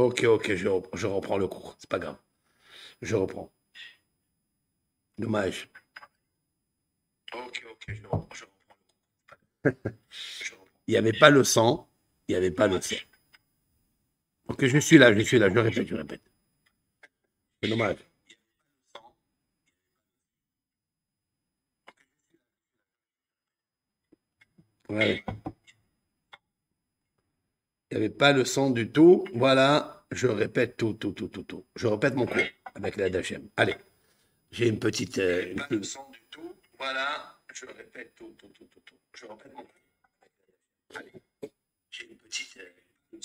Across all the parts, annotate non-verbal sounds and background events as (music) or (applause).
Ok, ok, je, rep- je reprends le cours. C'est pas grave. Je reprends. Dommage. Ok, ok, je reprends, je reprends le cours. (laughs) Je reprends. Il n'y avait pas le sang. Il n'y avait pas le sang. Ok, je suis là, je suis là. Je répète, je répète. C'est dommage. Ouais. Il n'y avait pas le son du tout. Voilà, je répète tout, tout, tout, tout, tout. Je répète mon cours avec l'aide d'Hachem. Allez, j'ai une petite. euh, Pas le son du tout. Voilà, je répète tout, tout, tout, tout, tout. Je répète mon Allez, j'ai une petite. euh.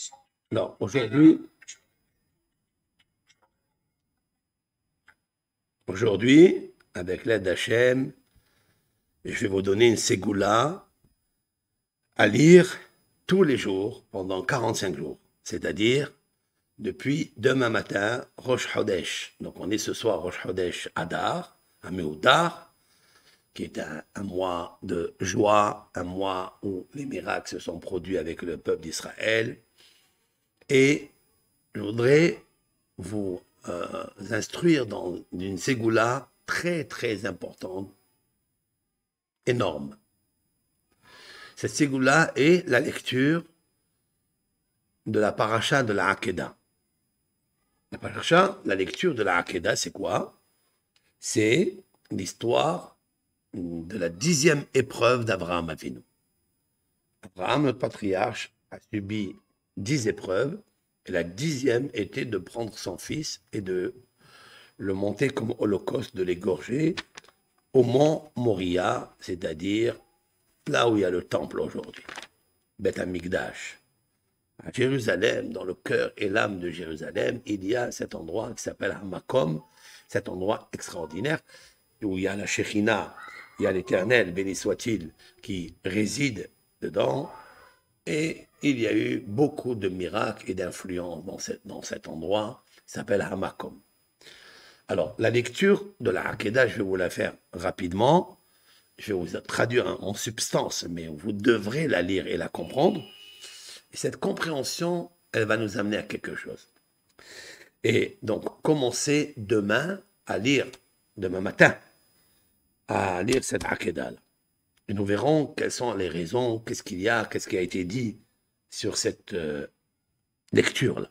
Non, aujourd'hui, aujourd'hui, avec l'aide d'Hachem, je vais vous donner une ségoula à lire tous les jours pendant 45 jours. C'est-à-dire depuis demain matin, Rosh Hodesh. Donc on est ce soir Rosh Hodesh Adar, à Meudar, qui est un, un mois de joie, un mois où les miracles se sont produits avec le peuple d'Israël. Et je voudrais vous euh, instruire dans une ségoula très très importante, énorme. Cette ségoula est la lecture de la paracha de la Hakeda. La paracha, la lecture de la Hakeda, c'est quoi? C'est l'histoire de la dixième épreuve d'Abraham Avinu. Abraham, notre patriarche, a subi dix épreuves, et la dixième était de prendre son fils et de le monter comme holocauste, de l'égorger au mont Moria, c'est-à-dire là où il y a le temple aujourd'hui, Beth Amikdash. À Jérusalem, dans le cœur et l'âme de Jérusalem, il y a cet endroit qui s'appelle Hamakom, cet endroit extraordinaire où il y a la Shekhinah, il y a l'Éternel, béni soit-il, qui réside dedans. Et il y a eu beaucoup de miracles et d'influences dans, cet- endroit qui s'appelle Hamakom. Alors, la lecture de la Hakeda, je vais vous la faire rapidement. Je vais vous traduire en- substance, mais vous devrez la lire et la comprendre. Et cette compréhension, elle va nous amener à quelque chose. Et donc, commencez demain à lire, demain matin, à lire cette Hakeda. Et nous verrons quelles sont les raisons, qu'est-ce qu'il y a, qu'est-ce qui a été dit sur cette euh, lecture-là.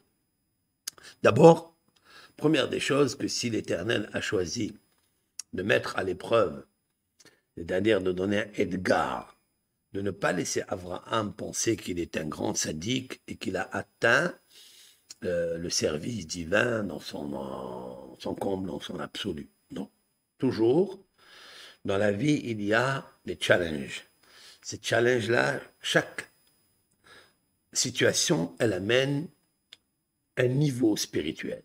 D'abord, première des choses, que si l'Éternel a choisi de mettre à l'épreuve, c'est-à-dire de donner un Edgar, de ne pas laisser Abraham penser qu'il est un grand sadique et qu'il a atteint euh, le service divin dans son, son comble, dans son absolu. Non. Toujours, dans la vie, il y a des challenges. Ces challenges-là, chaque situation, elle amène un niveau spirituel.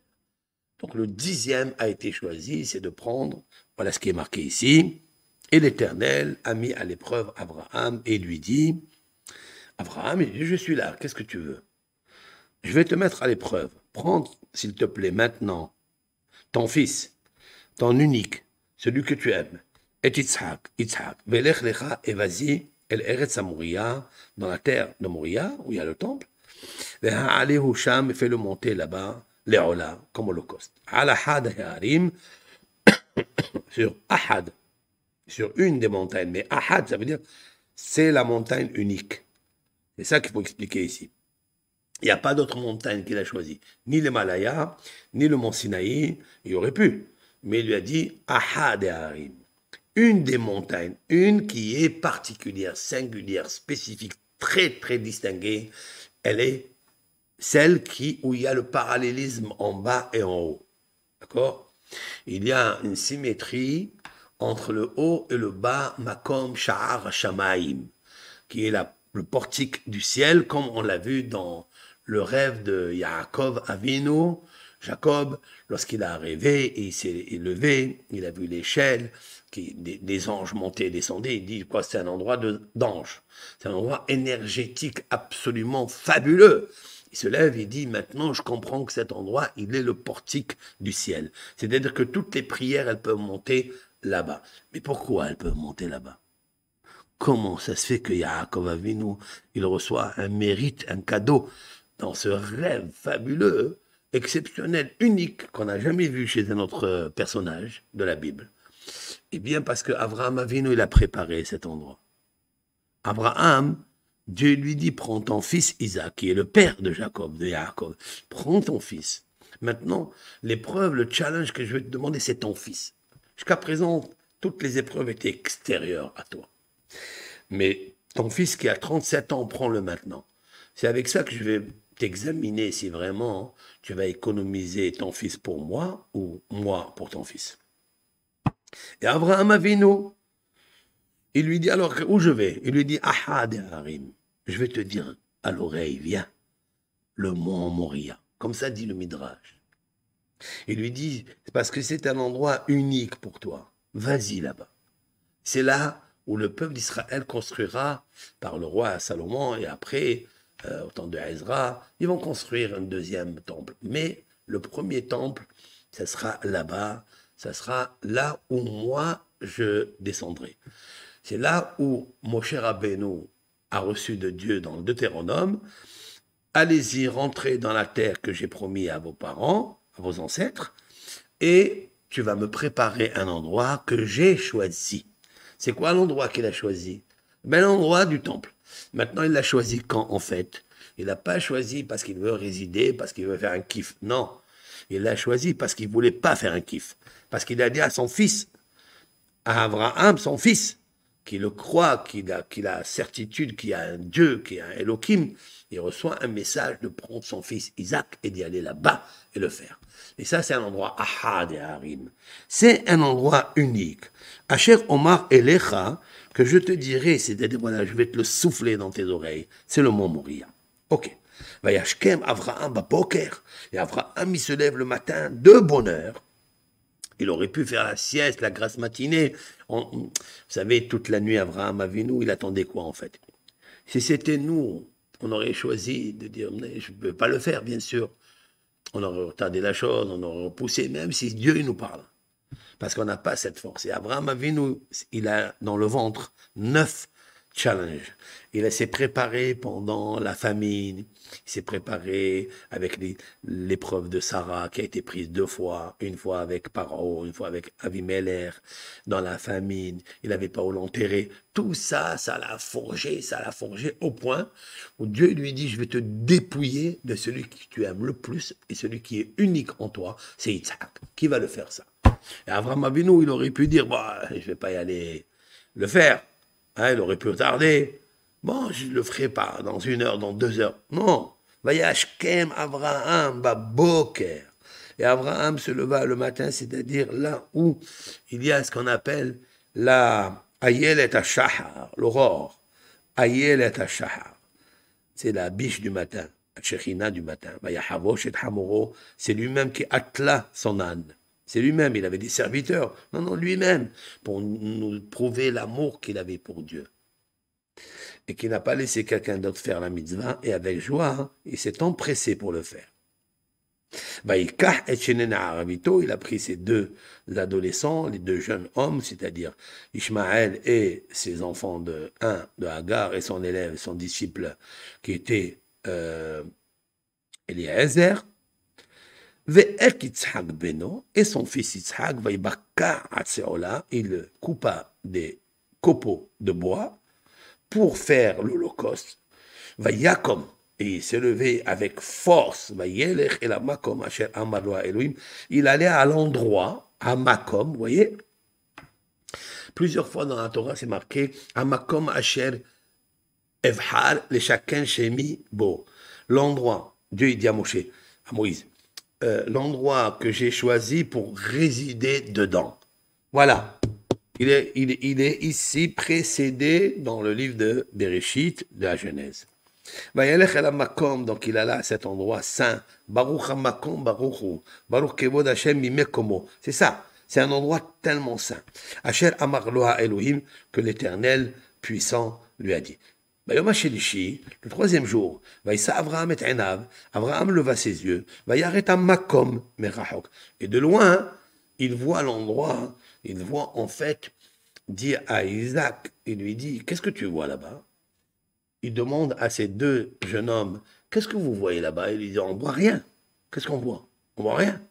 Donc le dixième a été choisi, c'est de prendre, voilà ce qui est marqué ici, et l'Éternel a mis à l'épreuve Abraham et lui dit, Abraham, je suis là, qu'est-ce que tu veux? Je vais te mettre à l'épreuve. Prends, s'il te plaît, maintenant, ton fils, ton unique, celui que tu aimes, et Yitzhak, Yitzhak, Velech lecha et vas-y, El Eretz Moria, dans la terre de Moria, où il y a le temple, allez Husham, fais-le monter là-bas, Léola, comme holocauste. Al-Ahad Harim, (coughs) sur Ahad, sur une des montagnes. Mais Ahad, ça veut dire, c'est la montagne unique. C'est ça qu'il faut expliquer ici. Il n'y a pas d'autre montagne qu'il a choisi. Ni l'Himalaya, ni le mont Sinaï. Il aurait pu. Mais il lui a dit Ahad et Harim. Une des montagnes, une qui est particulière, singulière, spécifique, très très distinguée, elle est celle qui, où il y a le parallélisme en bas et en haut. D'accord? Il y a une symétrie entre le haut et le bas, Makom Sha'ar Shamaim, qui est le portique du ciel, comme on l'a vu dans le rêve de Yaakov Avinu. Jacob, lorsqu'il a rêvé et il s'est levé, il a vu l'échelle, des, anges montaient et descendaient. Il dit quoi C'est un endroit d'anges. C'est un endroit énergétique absolument fabuleux. Il se lève et dit maintenant je comprends que cet endroit il est le portique du ciel. C'est-à-dire que toutes les prières elles peuvent monter là-bas. Mais pourquoi elles peuvent monter là-bas? Comment ça se fait que Yaakov Avinu il reçoit un mérite, un cadeau dans ce rêve fabuleux exceptionnel, unique, qu'on n'a jamais vu chez un autre personnage de la Bible? Eh bien, parce que Abraham Avinu, il a préparé cet endroit. Abraham, Dieu lui dit, prends ton fils Isaac, qui est le père de Jacob, de Jacob. Prends ton fils. Maintenant, l'épreuve, le challenge que je vais te demander, c'est ton fils. Jusqu'à présent, toutes les épreuves étaient extérieures à toi. Mais ton fils qui a 37 ans, prends-le maintenant. C'est avec ça que je vais t'examiner si vraiment tu vas économiser ton fils pour moi ou moi pour ton fils. Et Abraham Avinu, il lui dit alors où je vais? Il lui dit Ahad Harim. Je vais te dire à l'oreille, viens, le mont Moria. Comme ça dit le Midrash. Il lui dit parce que c'est un endroit unique pour toi. Vas-y là-bas. C'est là où le peuple d'Israël construira par le roi Salomon et après, euh, au temps de Ezra, ils vont construire un deuxième temple. Mais le premier temple, ce sera là-bas, ça sera là où moi je descendrai. C'est là où Moshe Rabbeinu a reçu de Dieu dans le Deutéronome, allez-y, rentrez dans la terre que j'ai promis à vos parents, vos ancêtres, et tu vas me préparer un endroit que j'ai choisi. C'est quoi l'endroit qu'il a choisi? Ben, L'endroit du temple. Maintenant, il l'a choisi quand, en fait? Il n'a pas choisi parce qu'il veut résider, parce qu'il veut faire un kiff. Non. Il l'a choisi parce qu'il voulait pas faire un kiff. Parce qu'il a dit à son fils, à Abraham, son fils, qui le croit, qui a, qui a certitude qu'il y a un Dieu, qu'il y a un Elohim, il reçoit un message de prendre son fils Isaac et d'y aller là-bas et le faire. Et ça, c'est un endroit ahad et harim. C'est un endroit unique. Asher Omar Elecha, que je te dirai, c'est-à-dire, voilà, je vais te le souffler dans tes oreilles, c'est le mont Moria. Ok. Vayashkem Avraham Bapoker. Et Avraham, il se lève le matin de bonne heure il aurait pu faire la sieste, la grasse matinée. vous savez, toute la nuit, Abraham Avinu, il attendait quoi en fait? Si c'était nous, on aurait choisi de dire, je ne peux pas le faire, bien sûr. On aurait retardé la chose, on aurait repoussé, même si Dieu nous parle. Parce qu'on n'a pas cette force. Et Abraham Avinu, il a dans le ventre neuf challenge. Il s'est préparé pendant la famine, il s'est préparé avec l'épreuve de Sarah qui a été prise deux fois, une fois avec Paro, une fois avec Avimelech, dans la famine, il n'avait pas où l'enterrer. Tout ça, ça l'a forgé, ça l'a forgé au point où Dieu lui dit, je vais te dépouiller de celui que tu aimes le plus et celui qui est unique en toi, c'est Isaac. Qui va le faire ça? Et Abraham Avinu, il aurait pu dire, bah, je vais pas y aller le faire. Hein, il aurait pu retarder. Bon, je ne le ferai pas dans une heure, dans deux heures. Non. Vayashkem Abraham Baboker. Et Abraham se leva le matin, c'est-à-dire là où il y a ce qu'on appelle la Ayel et Ashahar, l'aurore. Ayel et Ashahar. C'est la biche du matin, la du matin. Hamoro, c'est lui-même qui attela son âne. C'est lui-même, il avait des serviteurs. Non, non, lui-même, pour nous prouver l'amour qu'il avait pour Dieu. Et qu'il n'a pas laissé quelqu'un d'autre faire la mitzvah, et avec joie, hein, il s'est empressé pour le faire. Il a pris ses deux adolescents, les deux jeunes hommes, c'est-à-dire Ishmaël et ses enfants de un de Hagar et son élève, son disciple qui était euh, Eliezer, et son fils il coupa des copeaux de bois pour faire l'Holocauste. Yakom, et il s'est levé avec force. Il allait à l'endroit, à Makom, vous voyez Plusieurs fois dans la Torah, c'est marqué Amakom Asher Evhar, le chacun Shemi Bo. L'endroit, Dieu il dit à Moshe, à Moïse, euh, l'endroit que j'ai choisi pour résider dedans. Voilà. Il est, il, il est ici précédé dans le livre de Bereshit, de la Genèse. Donc il alla à cet endroit saint. Baruch Hamakom. Baruch. C'est ça. C'est un endroit tellement saint. Asher Amar Elohim que l'Éternel puissant lui a dit. Le troisième jour, Abraham et Abraham leva ses yeux, Makom Et de loin, il voit l'endroit, il voit en fait, dit à Isaac, il lui dit, qu'est-ce que tu vois là-bas? Il demande à ces deux jeunes hommes, qu'est-ce que vous voyez là-bas? Il lui dit, on ne voit rien. Qu'est-ce qu'on voit? On voit rien.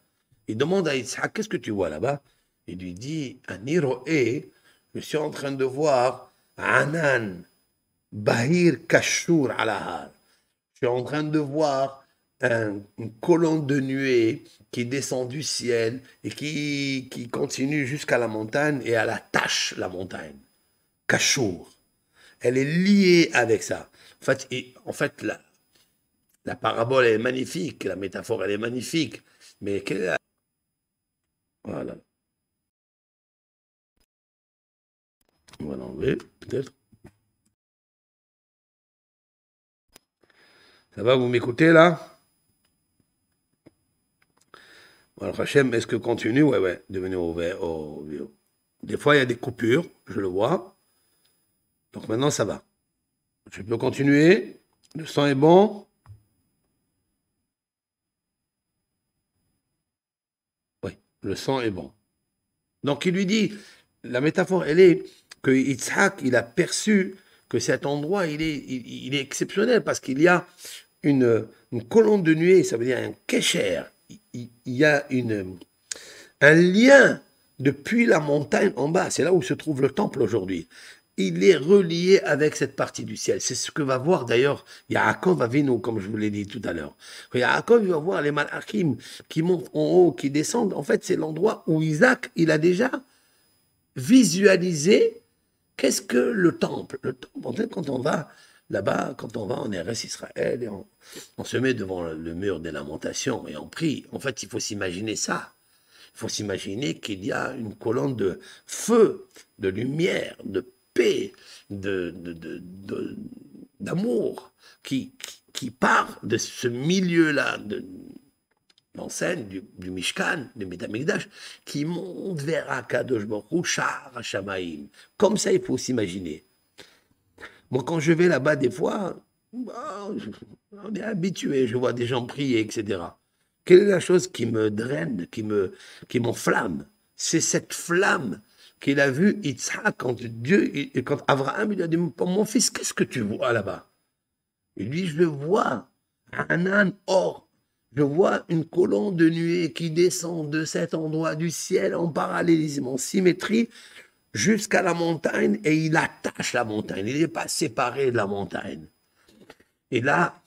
Il demande à Yitzhak, qu'est-ce que tu vois là-bas? Il lui dit, et je suis en train de voir Anan, Bahir Kashur Alahar. Je suis en train de voir un, une colonne de nuée qui descend du ciel et qui, qui continue jusqu'à la montagne et elle attache la montagne. Kashur. Elle est liée avec ça. En fait, et, en fait la, la parabole est magnifique, la métaphore elle est magnifique, mais quelle est la... Voilà. On va l'enlever, peut-être. Ça va, vous m'écoutez là? Alors, Hachem, est-ce que continue? Ouais, ouais, devenez au, au, Des fois, il y a des coupures, je le vois. Donc maintenant, ça va. Je peux continuer. Le sang est bon. Oui, le sang est bon. Donc il lui dit, la métaphore, elle est que il a perçu que cet endroit, il est, il, est exceptionnel parce qu'il y a une, une, colonne de nuée, ça veut dire un kécher. Il, y a une, un lien depuis la montagne en bas. C'est là où se trouve le temple aujourd'hui il est relié avec cette partie du ciel. C'est ce que va voir d'ailleurs Yaakov Avinu, comme je vous l'ai dit tout à l'heure. Yaakov, va voir les malachim qui montent en haut, qui descendent. En fait, c'est l'endroit où Isaac, il a déjà visualisé qu'est-ce que le temple. Le temple, quand on va là-bas, quand on va en RS Israël, et on, se met devant le mur des lamentations et on prie. En fait, il faut s'imaginer ça. Il faut s'imaginer qu'il y a une colonne de feu, de lumière, de paix, d'amour qui, qui, part de ce milieu-là, de l'enseigne du, Mishkan, du Metamikdash, qui monte vers Akadosh Baruch Shar Shamaim. Comme ça, il faut s'imaginer. Moi, quand je vais là-bas, des fois, bah, on est habitué, je vois des gens prier, etc. Quelle est la chose qui me draine, qui me, qui m'enflamme? C'est cette flamme qu'il a vu Yitzhak quand Dieu, quand Abraham lui a dit Mon fils, qu'est-ce que tu vois là-bas? Il dit Je vois un âne or. Je vois une colonne de nuée qui descend de cet endroit du ciel en parallélisme, en symétrie, jusqu'à la montagne et il attache la montagne. Il n'est pas séparé de la montagne. Et là,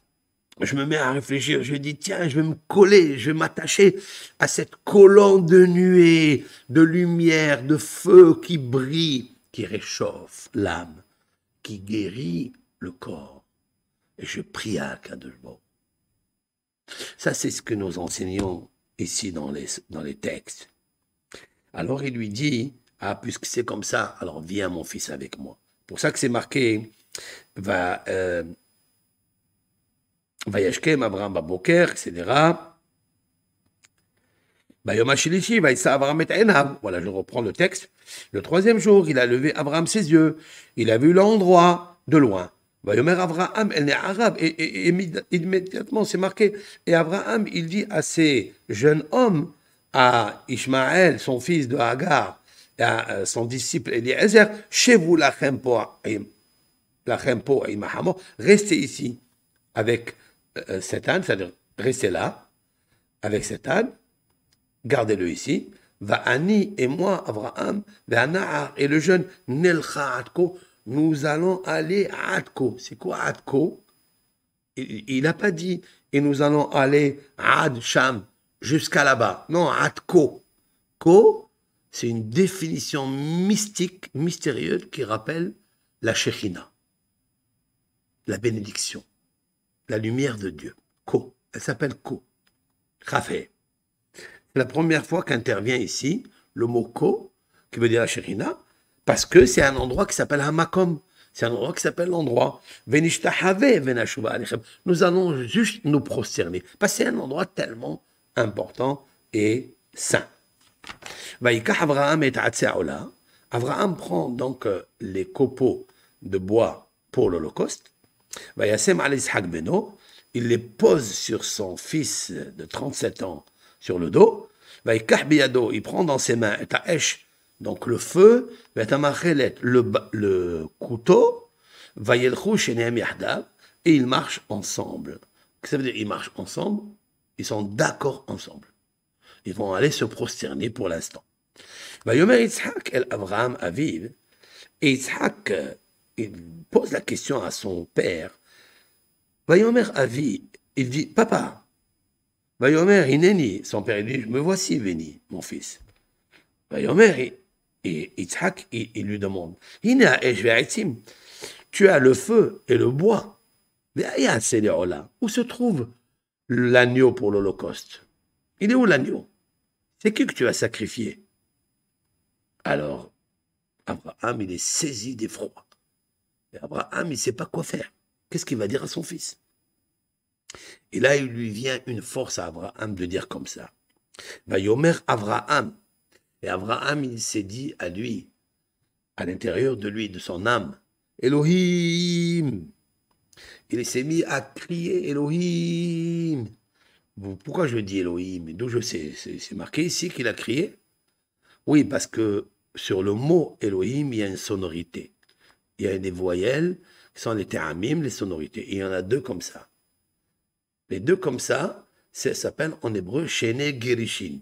je me mets à réfléchir, je dis, tiens, je vais me coller, je vais m'attacher à cette colonne de nuée, de lumière, de feu qui brille, qui réchauffe l'âme, qui guérit le corps. Et je prie à Kadoshbo. Ça, c'est ce que nous enseignons ici dans les, dans les textes. Alors il lui dit, ah, puisque c'est comme ça, alors viens mon fils avec moi. Pour ça que c'est marqué, va... Euh, Vayashkem Abraham Baboker, etc. Voilà, je reprends le texte. Le troisième jour, il a levé Abraham ses yeux. Il a vu l'endroit de loin. Abraham, elle n'est arabe. Et, immédiatement, c'est marqué. Et Abraham, il dit à ses jeunes hommes, à Ishmaël, son fils de Hagar, à euh, son disciple Eliezer, chez vous, la Chempo, la Chempo, restez ici avec euh, cet âne, c'est-à-dire restez là avec cet âne, gardez-le ici. Va Ani et moi, Abraham, et le jeune Nelcha Atko, nous allons aller à Atko. C'est quoi Atko Il n'a pas dit et nous allons aller à Ad Sham jusqu'à là-bas. Non, Atko. Ko, c'est une définition mystique, mystérieuse qui rappelle la Shekhina, la bénédiction la lumière de Dieu. Ko. Elle s'appelle Ko. Rafé. C'est la première fois qu'intervient ici le mot Ko, qui veut dire la Shekhinah, parce que c'est un endroit qui s'appelle Hamakom. C'est un endroit qui s'appelle l'endroit. Nous allons juste nous prosterner. Parce que c'est un endroit tellement important et saint. Abraham prend donc euh, les copeaux de bois pour l'Holocauste il les pose sur son fils de 37 ans sur le dos. Il prend dans ses mains donc le feu, le, le couteau, et ils marchent ensemble. Ça veut dire Ils marchent ensemble? Ils sont d'accord ensemble. Ils vont aller se prosterner pour l'instant. El Abraham Aviv. Euh, il pose la question à son père. Vayomer il dit, papa, Vayomer Ineni, son père, il dit, me voici venu, mon fils. Et il lui demande, Ina tu as le feu et le bois. Où se trouve l'agneau pour l'Holocauste? Il est où l'agneau? C'est qui que tu as sacrifié? Alors, Abraham, il est saisi d'effroi. Et Abraham, il ne sait pas quoi faire. Qu'est-ce qu'il va dire à son fils? Et là, il lui vient une force à Abraham de dire comme ça. Va Yomer Abraham. Et Abraham, il s'est dit à lui, à l'intérieur de lui, de son âme, Elohim. Il s'est mis à crier Elohim. Pourquoi je dis Elohim D'où je sais C'est marqué ici qu'il a crié? Oui, parce que sur le mot Elohim, il y a une sonorité. Il y a des voyelles qui sont les teramim, les sonorités. Il y en a deux comme ça. Les deux comme ça, ça s'appelle en hébreu Shene Gerishin.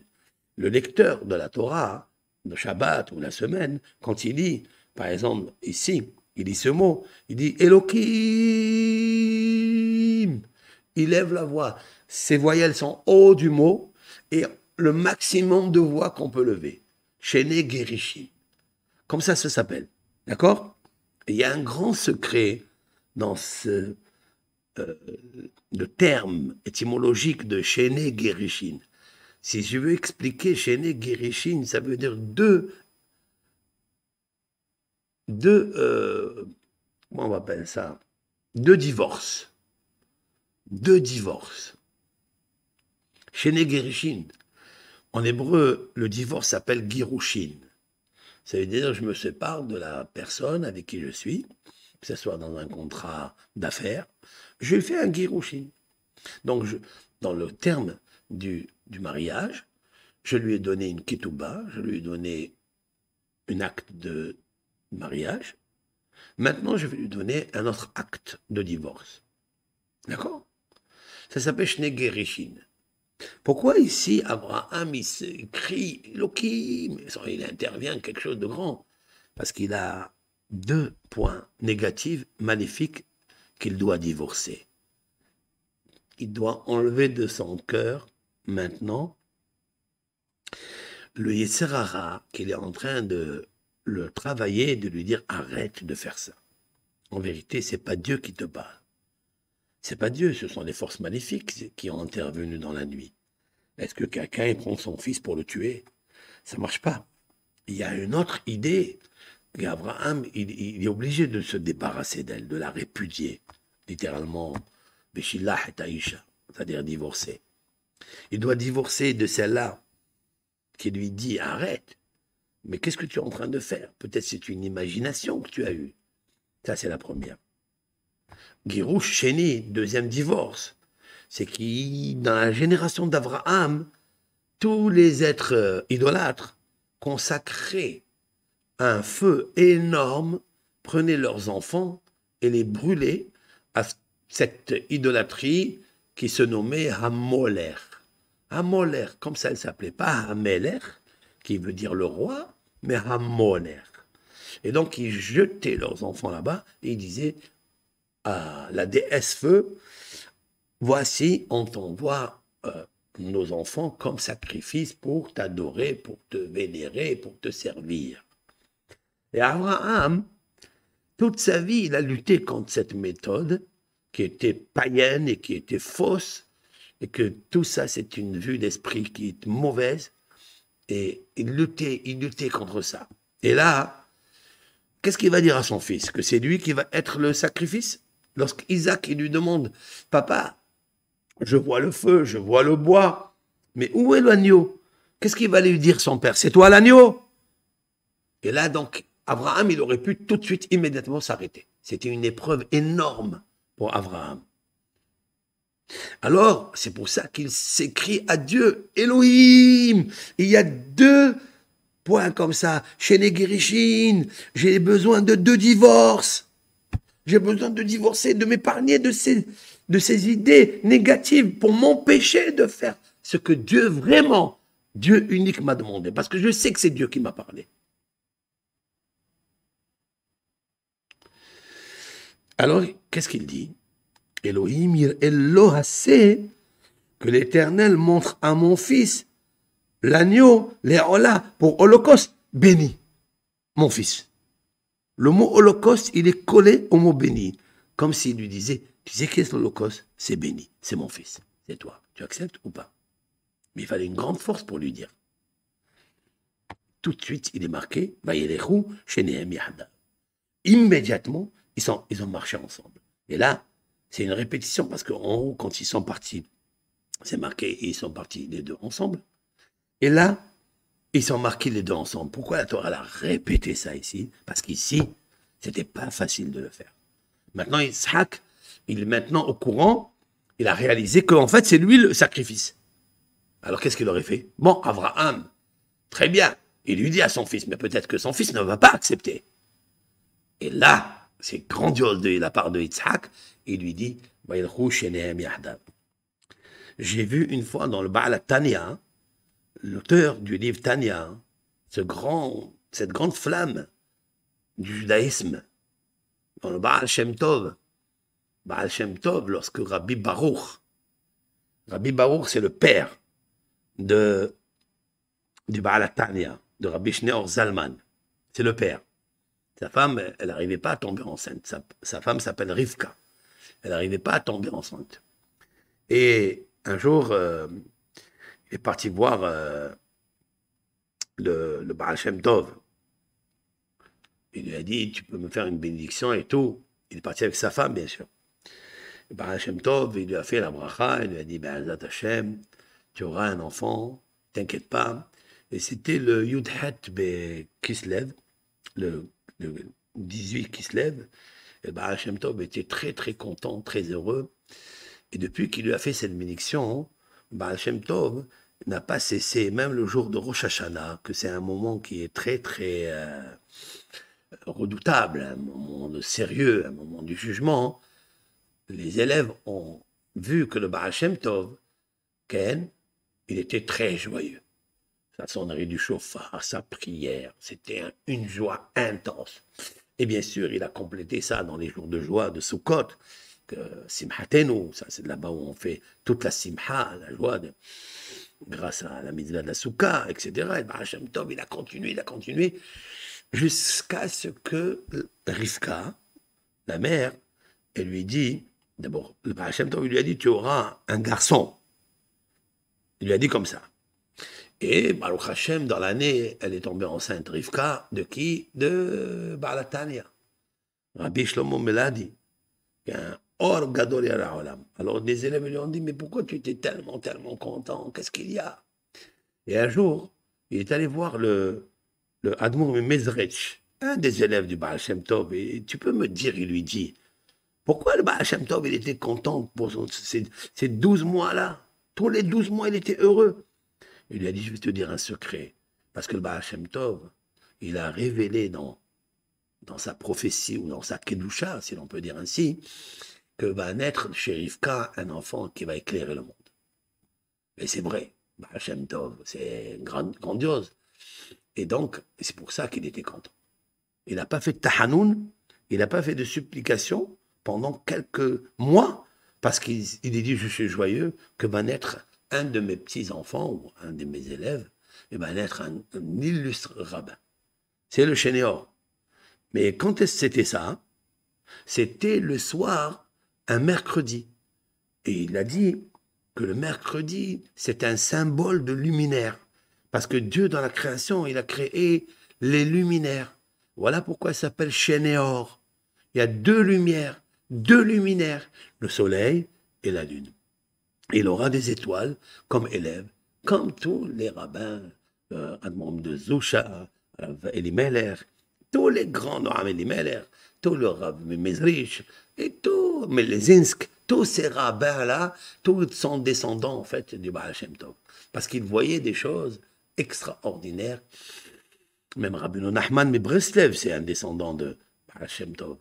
Le lecteur de la Torah, de Shabbat ou la semaine, quand il lit, par exemple ici, il dit ce mot, il dit Elohim. Il lève la voix. Ces voyelles sont haut du mot et le maximum de voix qu'on peut lever. Chéné Gerishi. Comme ça, ça s'appelle. D'accord? Il y a un grand secret dans ce euh, le terme étymologique de Chéné Gerishin. Si je veux expliquer Chéné Gerishin, ça veut dire deux deux, euh, comment on appelle ça? Deux divorces. Deux divorces. Chez en hébreu, le divorce s'appelle Girushin. Ça veut dire je me sépare de la personne avec qui je suis, que ce soit dans un contrat d'affaires, je fais un Girushin. Donc, dans le terme du, du mariage, je lui ai donné une ketouba, je lui ai donné un acte de mariage. Maintenant, je vais lui donner un autre acte de divorce. D'accord? Ça s'appelle Shnegerishin. Pourquoi ici Abraham il crie Il intervient quelque chose de grand. Parce qu'il a deux points négatifs, maléfiques, qu'il doit divorcer. Il doit enlever de son cœur maintenant le Yeserara qu'il est en train de le travailler de lui dire arrête de faire ça. En vérité, c'est pas Dieu qui te parle. C'est pas Dieu, ce sont les forces maléfiques qui ont intervenu dans la nuit. Est-ce que quelqu'un prend son fils pour le tuer? Ça marche pas. Il y a une autre idée. Abraham, il, est obligé de se débarrasser d'elle, de la répudier, littéralement, Beshillah et Aïcha, c'est-à-dire divorcer. Il doit divorcer de celle-là qui lui dit arrête, mais qu'est-ce que tu es en train de faire? Peut-être c'est une imagination que tu as eue. Ça, c'est la première. Girouche Chéni, deuxième divorce. C'est qui, dans la génération d'Abraham, tous les êtres euh, idolâtres consacraient un feu énorme, prenaient leurs enfants et les brûlaient à cette idolâtrie qui se nommait Hamoler. Hamoler, comme ça elle s'appelait, pas Hameler, qui veut dire le roi, mais Hamoner. Et donc, ils jetaient leurs enfants là-bas et ils disaient à la déesse feu, voici, on t'envoie euh, nos enfants comme sacrifice pour t'adorer, pour te vénérer, pour te servir. Et Abraham, toute sa vie, il a lutté contre cette méthode qui était païenne et qui était fausse, et que tout ça, c'est une vue d'esprit qui est mauvaise, et il luttait, il luttait contre ça. Et là, qu'est-ce qu'il va dire à son fils? Que c'est lui qui va être le sacrifice? Lorsqu'Isaac lui demande, Papa, je vois le feu, je vois le bois, mais où est l'agneau? Qu'est-ce qu'il va lui dire son père? C'est toi l'agneau Et là, donc, Abraham, il aurait pu tout de suite, immédiatement s'arrêter. C'était une épreuve énorme pour Abraham. Alors, c'est pour ça qu'il s'écrit à Dieu, Elohim. Il y a deux points comme ça. Chez les j'ai besoin de deux divorces. J'ai besoin de divorcer, de m'épargner de ces, idées négatives pour m'empêcher de faire ce que Dieu vraiment, Dieu unique m'a demandé. Parce que je sais que c'est Dieu qui m'a parlé. Alors, qu'est-ce qu'il dit? Elohim, sait que l'Éternel montre à mon fils l'agneau, les pour holocauste, béni. Mon fils. Le mot holocauste, il est collé au mot béni. Comme s'il lui disait, tu sais qu'est-ce l'holocauste? C'est béni, c'est mon fils, c'est toi. Tu acceptes ou pas? Mais il fallait une grande force pour lui dire. Tout de suite, il est marqué, chez Immédiatement, ils, sont, ils ont marché ensemble. Et là, c'est une répétition parce qu'en haut, quand ils sont partis, c'est marqué, ils sont partis les deux ensemble. Et là, ils sont marqués les deux ensemble. Pourquoi la Torah a répété ça ici? Parce qu'ici, c'était pas facile de le faire. Maintenant, Isaac, il est maintenant au courant, il a réalisé qu'en fait, c'est lui le sacrifice. Alors qu'est-ce qu'il aurait fait? Bon, Abraham, très bien, il lui dit à son fils, mais peut-être que son fils ne va pas accepter. Et là, c'est grandiose de la part de Yitzhak, il lui dit, j'ai vu une fois dans le Baal Tanya, l'auteur du livre Tanya, ce grand, cette grande flamme du judaïsme, dans le Baal Shem Tov, Baal Shem Tov, lorsque Rabbi Baruch, Rabbi Baruch, c'est le père de, du Baal Tanya, de Rabbi Shneor Zalman. C'est le père. Sa femme, elle n'arrivait pas à tomber enceinte. Sa, femme s'appelle Rivka. Elle n'arrivait pas à tomber enceinte. Et un jour, euh, est parti voir euh, le, le Baal Shem Tov. Il lui a dit, tu peux me faire une bénédiction et tout. Il est parti avec sa femme, bien sûr. Le Baal Shem Tov, il lui a fait la bracha, il lui a dit, ben, Hashem, tu auras un enfant, t'inquiète pas. Et c'était le Yudhet Be Kislev, le, le 18 Kislev. Et Baal Hashem Tov était très, très content, très heureux. Et depuis qu'il lui a fait cette bénédiction, Baal Shem Tov n'a pas cessé, même le jour de Rosh Hashanah, que c'est un moment qui est très très euh, redoutable, un moment de sérieux, un moment du jugement, les élèves ont vu que le Baal Shem Tov, Ken, il était très joyeux. Sa sonnerie du chauffard, sa prière, c'était une joie intense. Et bien sûr, il a complété ça dans les jours de joie de Sukkot, Simhatenu, ça c'est là-bas où on fait toute la Simha, la joie, grâce à la mitzvah de la Souka, etc. Et Barachem Tov, il a continué, il a continué, jusqu'à ce que Rivka, la mère, elle lui dit, d'abord, le Barachem Tov, il lui a dit, tu auras un garçon. Il lui a dit comme ça. Et Baruch Hashem, dans l'année, elle est tombée enceinte, Rivka, de qui? De Balatania. Rabbi Shlomo Meladi, un Or Alors des élèves lui ont dit, mais pourquoi tu étais tellement, tellement content? Qu'est-ce qu'il y a? Et un jour, il est allé voir le, le Admour Mezrech, un des élèves du Baal Shem Tov, et tu peux me dire, il lui dit, pourquoi le Baal Shem Tov, il était content pour ces, ces 12 mois-là? Tous les 12 mois, il était heureux. Il lui a dit, je vais te dire un secret, parce que le Baal Shem Tov, il a révélé dans, dans sa prophétie, ou dans sa kedusha, si l'on peut dire ainsi, que va naître chez Rivka un enfant qui va éclairer le monde. Et c'est vrai, Hashem Tov, c'est grandiose. Et donc, c'est pour ça qu'il était content. Il n'a pas fait de tahanoun, il n'a pas fait de supplication pendant quelques mois, parce qu'il est dit, je suis joyeux, que va naître un de mes petits-enfants, ou un de mes élèves, et va naître un, illustre rabbin. C'est le chénéor. Mais quand c'était ça? C'était le soir un mercredi. Et il a dit que le mercredi, c'est un symbole de luminaire. Parce que Dieu, dans la création, il a créé les luminaires. Voilà pourquoi il s'appelle Chénéor. Il y a deux lumières, deux luminaires, le soleil et la lune. Il aura des étoiles comme élèves, comme tous les rabbins, euh, de Zoucha, euh, Elimelech, tous les grands Noam Elimelech, tous les rabbins Mezrich, et tous, Melezinsk, tous ces rabbins-là, tous sont descendants en fait du Baal Shem Tov. Parce qu'ils voyaient des choses extraordinaires. Même Rabbi Nachman mais Breslev, c'est un descendant de Baal Shem Tov.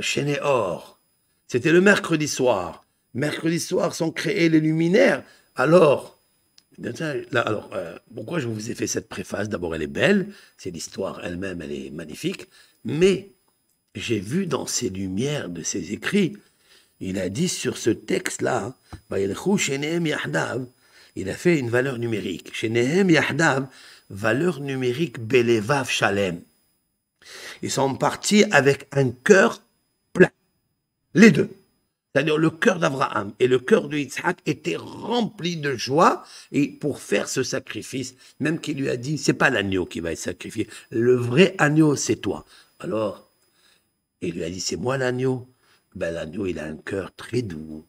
Chéné or. C'était le mercredi soir. Mercredi soir sont créés les luminaires. Alors, alors euh, pourquoi je vous ai fait cette préface? D'abord, elle est belle, c'est l'histoire elle-même, elle est magnifique, mais j'ai vu dans ces lumières de ses écrits, il a dit sur ce texte-là, il a fait une valeur numérique. Chez Nehem Yahdav, valeur numérique Belevav Shalem. Ils sont partis avec un cœur plein. Les deux. C'est-à-dire le cœur d'Abraham et le cœur de Yitzhak étaient remplis de joie et pour faire ce sacrifice, même qu'il lui a dit, c'est pas l'agneau qui va être sacrifié, le vrai agneau c'est toi. Alors, il lui a dit, c'est moi l'agneau. Ben l'agneau il a un cœur très doux.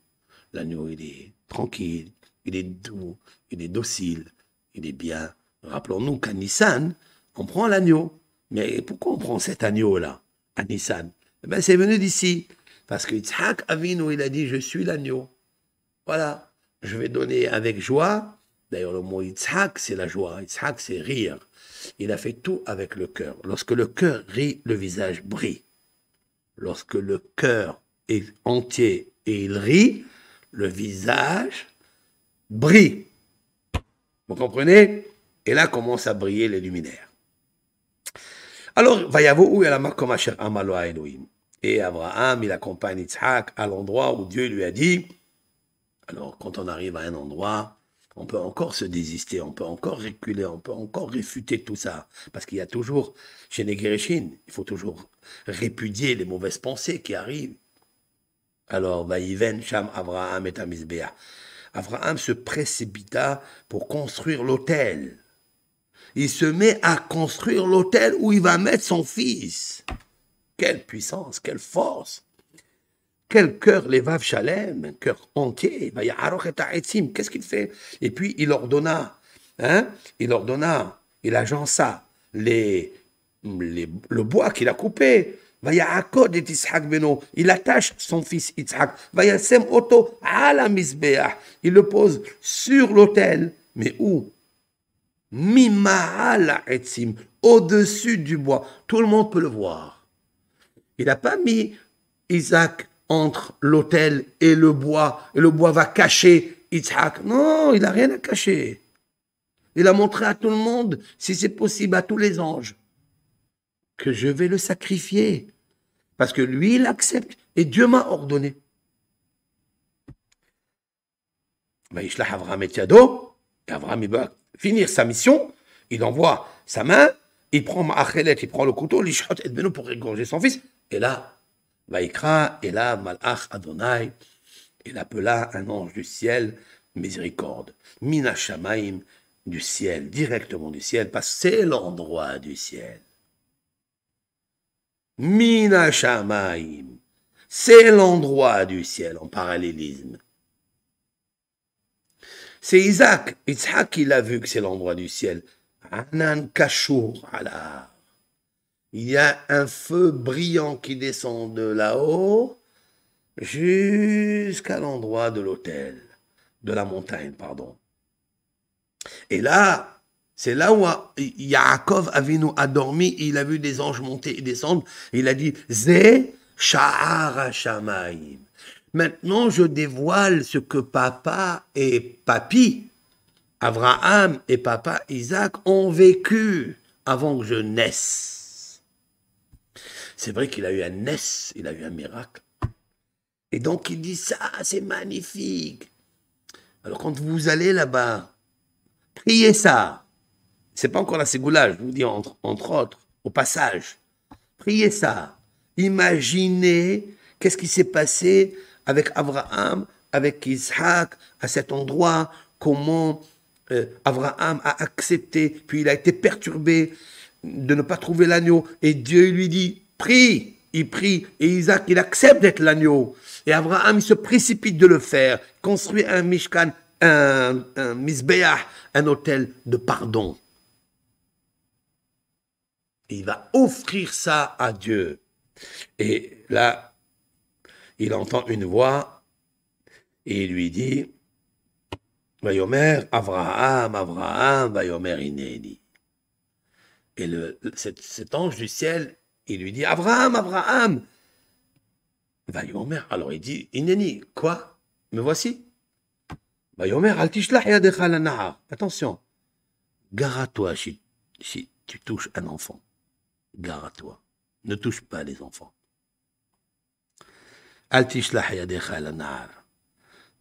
L'agneau il est tranquille, il est doux, il est docile, il est bien. Rappelons-nous qu'à Nissan, on prend l'agneau. Mais pourquoi on prend cet agneau-là, à Nissan eh ben, C'est venu d'ici. Parce que Yitzhak Avinu, il a dit, je suis l'agneau. Voilà, je vais donner avec joie. D'ailleurs, le mot Yitzhak, c'est la joie. Yitzhak, c'est rire. Il a fait tout avec le cœur. Lorsque le cœur rit, le visage brille. Lorsque le cœur est entier et il rit, le visage brille. Vous comprenez? Et là commencent à briller les luminaires. Alors, où Elohim? Et Abraham, il accompagne Yitzhak à l'endroit où Dieu lui a dit. Alors, quand on arrive à un endroit, on peut encore se désister, on peut encore reculer, on peut encore réfuter tout ça. Parce qu'il y a toujours, chez Negereshin, il faut toujours répudier les mauvaises pensées qui arrivent. Alors, Vaïven, Sham, Abraham et Amizbea. Abraham se précipita pour construire l'autel. Il se met à construire l'autel où il va mettre son fils. Quelle puissance, quelle force. Quel cœur, les vaves Shalem, un cœur entier. Qu'est-ce qu'il fait? Et puis il ordonna, hein, il ordonna, il agença les, les le bois qu'il a coupé, il attache son fils Yitzhak. Il le pose sur l'autel. Mais où? Au-dessus du bois. Tout le monde peut le voir. Il n'a pas mis Isaac entre l'autel et le bois. Et le bois va cacher Yitzhak. Non, il n'a rien à cacher. Il a montré à tout le monde, si c'est possible, à tous les anges, que je vais le sacrifier. Parce que lui, il accepte. Et Dieu m'a ordonné. Abraham et Abraham, il va finir sa mission. Il envoie sa main. Il prend Maachelet, il prend le couteau, l'ishot et Beno pour égorger son fils. Et là, Vaikra, et là, Malach Adonai, il appela un ange du ciel, miséricorde. Mina Shamaim, du ciel, directement du ciel, parce que c'est l'endroit du ciel. Mina Shamaim. C'est l'endroit du ciel en parallélisme. C'est Isaac, Isaac qui l'a vu que c'est l'endroit du ciel. Anan Kashur Il y a un feu brillant qui descend de là-haut jusqu'à l'endroit de l'autel, de la montagne, pardon. Et là, c'est là où Yaakov Avinu a dormi, il a vu des anges monter et descendre, il a dit Zé Sha'ar Shamaim. Maintenant, je dévoile ce que papa et papi, Abraham et papa Isaac ont vécu avant que je naisse. C'est vrai qu'il a eu un naisse, il a eu un miracle. Et donc il dit ça, c'est magnifique. Alors quand vous allez là-bas, priez ça c'est pas encore la ségoula, je vous dis entre, entre autres, au passage. Priez ça. Imaginez qu'est-ce qui s'est passé avec Abraham, avec Isaac, à cet endroit, comment euh, Abraham a accepté, puis il a été perturbé de ne pas trouver l'agneau, et Dieu lui dit, prie, il prie, et Isaac, il accepte d'être l'agneau, et Abraham, il se précipite de le faire, construit un mishkan, un, un misbeah, un hôtel de pardon il va offrir ça à Dieu. Et là, il entend une voix et il lui dit, Vayomer, Abraham, Abraham, Vayomer Ineni. Et le, cet, cet, ange du ciel, il lui dit, Abraham, Abraham. Vayomer, alors il dit, Ineni, quoi? Me voici. Vayomer. Attention, gare à toi si, si tu touches un enfant. Gare à toi. Ne touche pas les enfants.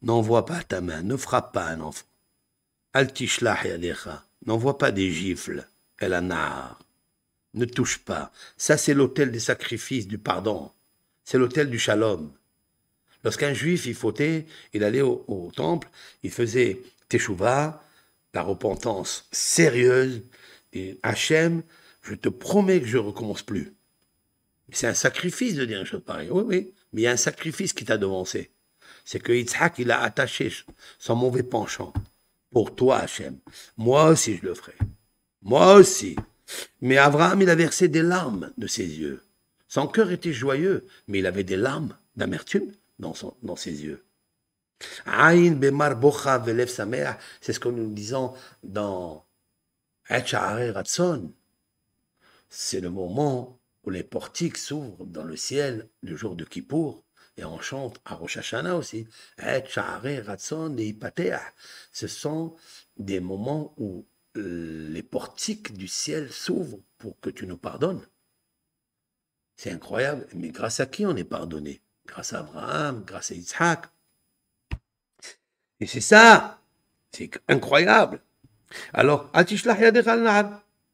N'envoie pas ta main, ne frappe pas un enfant. N'envoie pas des gifles. El nahar. Ne touche pas. Ça, c'est l'autel des sacrifices, du pardon. C'est l'autel du shalom. Lorsqu'un juif, il fautait, il allait au, temple, il faisait teshuva, la repentance sérieuse, et Hachem, je te promets que je recommence plus. C'est un sacrifice de dire une chose pareille. Oui, oui, mais il y a un sacrifice qui t'a devancé. C'est que Yitzhak, il a attaché son mauvais penchant. Pour toi, Hachem. Moi aussi, je le ferai. Moi aussi. Mais Abraham, il a versé des larmes de ses yeux. Son cœur était joyeux, mais il avait des larmes d'amertume dans, ses yeux. Aïn bemar bocha velev samer, c'est ce que nous disons dans Ratson. C'est le moment où les portiques s'ouvrent dans le ciel le jour de Kippour, et on chante à Rosh Hashanah aussi. Ce sont des moments où les portiques du ciel s'ouvrent pour que tu nous pardonnes. C'est incroyable. Mais grâce à qui on est pardonné? Grâce à Abraham, grâce à Isaac. Et c'est ça. C'est incroyable. Alors,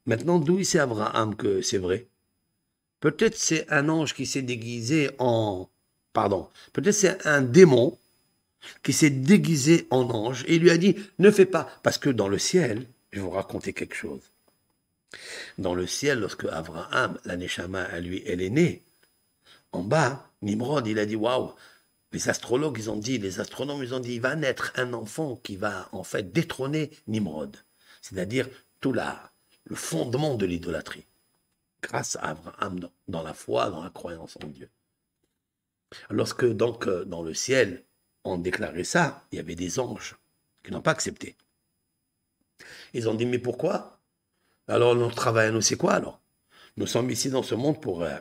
maintenant, d'où c'est Abraham que c'est vrai? Peut-être c'est un ange qui s'est déguisé en... Pardon. Peut-être c'est un démon qui s'est déguisé en ange et il lui a dit, ne fais pas. Parce que dans le ciel, je vais vous raconter quelque chose. Dans le ciel, lorsque Abraham, la Neshama, à lui, elle est née, en bas, Nimrod, il a dit Waouh Les astrologues, ils ont dit, les astronomes, ils ont dit il va naître un enfant qui va, en fait, détrôner Nimrod. C'est-à-dire tout le fondement de l'idolâtrie. Grâce à Abraham, dans, dans la foi, dans la croyance en Dieu. Lorsque, donc, euh, dans le ciel, on déclarait ça, il y avait des anges qui n'ont pas accepté. Ils ont dit, mais pourquoi? Alors notre travail nous, c'est quoi alors? Nous sommes ici dans ce monde pour, euh,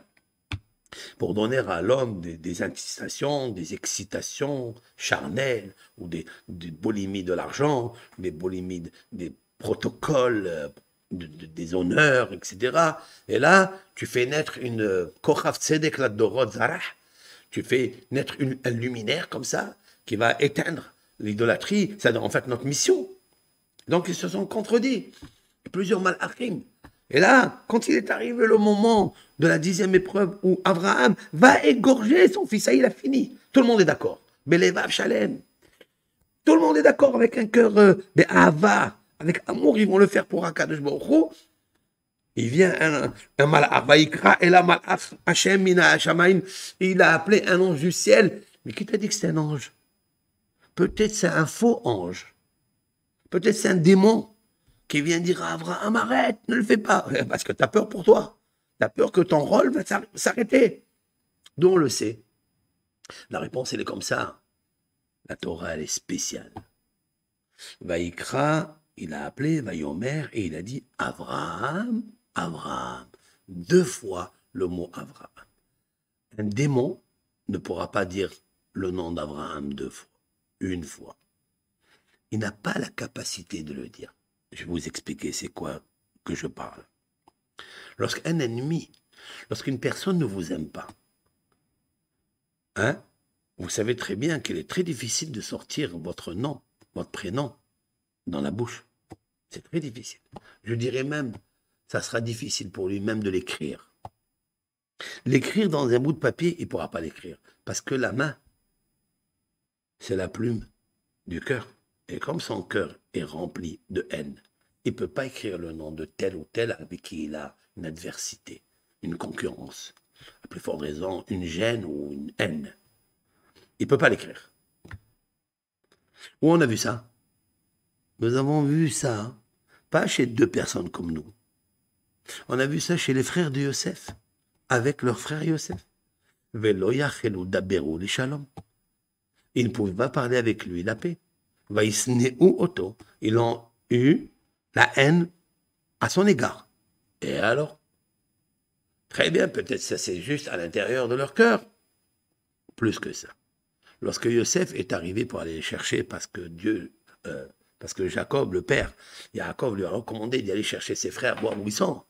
pour donner à l'homme des, incitations, des excitations charnelles, ou des, des bolimies de l'argent, des bolimies, des protocoles, euh, des honneurs, etc. Et là, tu fais naître une Kochaf Tzedek tu fais naître une, un luminaire comme ça, qui va éteindre l'idolâtrie. C'est en fait notre mission. Donc ils se sont contredits. Plusieurs malachim. Et là, quand il est arrivé le moment de la dixième épreuve où Abraham va égorger son fils, ça il a fini. Tout le monde est d'accord. Belevav Shalem. Tout le monde est d'accord avec un cœur euh, avec amour, ils vont le faire pour Akadosh Il vient un, un malach, et la Hashem mina il a appelé un ange du ciel. Mais qui t'a dit que c'est un ange? Peut-être c'est un faux ange. Peut-être c'est un démon qui vient dire à Abraham, arrête, ne le fais pas, parce que tu as peur pour toi. Tu as peur que ton rôle va s'arrêter. D'où on le sait La réponse, elle est comme ça. La Torah, elle est spéciale. Vaïkra, il a appelé Vaïomer et il a dit Abraham, Abraham. Deux fois le mot Abraham. Un démon ne pourra pas dire le nom d'Abraham deux fois, une fois il n'a pas la capacité de le dire. Je vais vous expliquer c'est quoi que je parle. Lorsqu'un ennemi, lorsqu'une personne ne vous aime pas, hein, vous savez très bien qu'il est très difficile de sortir votre nom, votre prénom, dans la bouche. C'est très difficile. Je dirais même, ça sera difficile pour lui même de l'écrire. L'écrire dans un bout de papier, il ne pourra pas l'écrire. Parce que la main, c'est la plume du cœur. Et comme son cœur est rempli de haine, il ne peut pas écrire le nom de tel ou tel avec qui il a une adversité, une concurrence, à plus forte raison, une gêne ou une haine. Il ne peut pas l'écrire. Où on a vu ça? Nous avons vu ça, pas chez deux personnes comme nous. On a vu ça chez les frères de Yosef, avec leur frère Yosef. Ils ne pouvaient pas parler avec lui la paix. Ils ont eu la haine à son égard. Et alors? Très bien, peut-être ça c'est juste à l'intérieur de leur cœur. plus que ça. Lorsque Yosef est arrivé pour aller chercher parce que Dieu, euh, parce que Jacob, le père, Jacob lui a recommandé d'y aller chercher ses frères, voir où ils sont,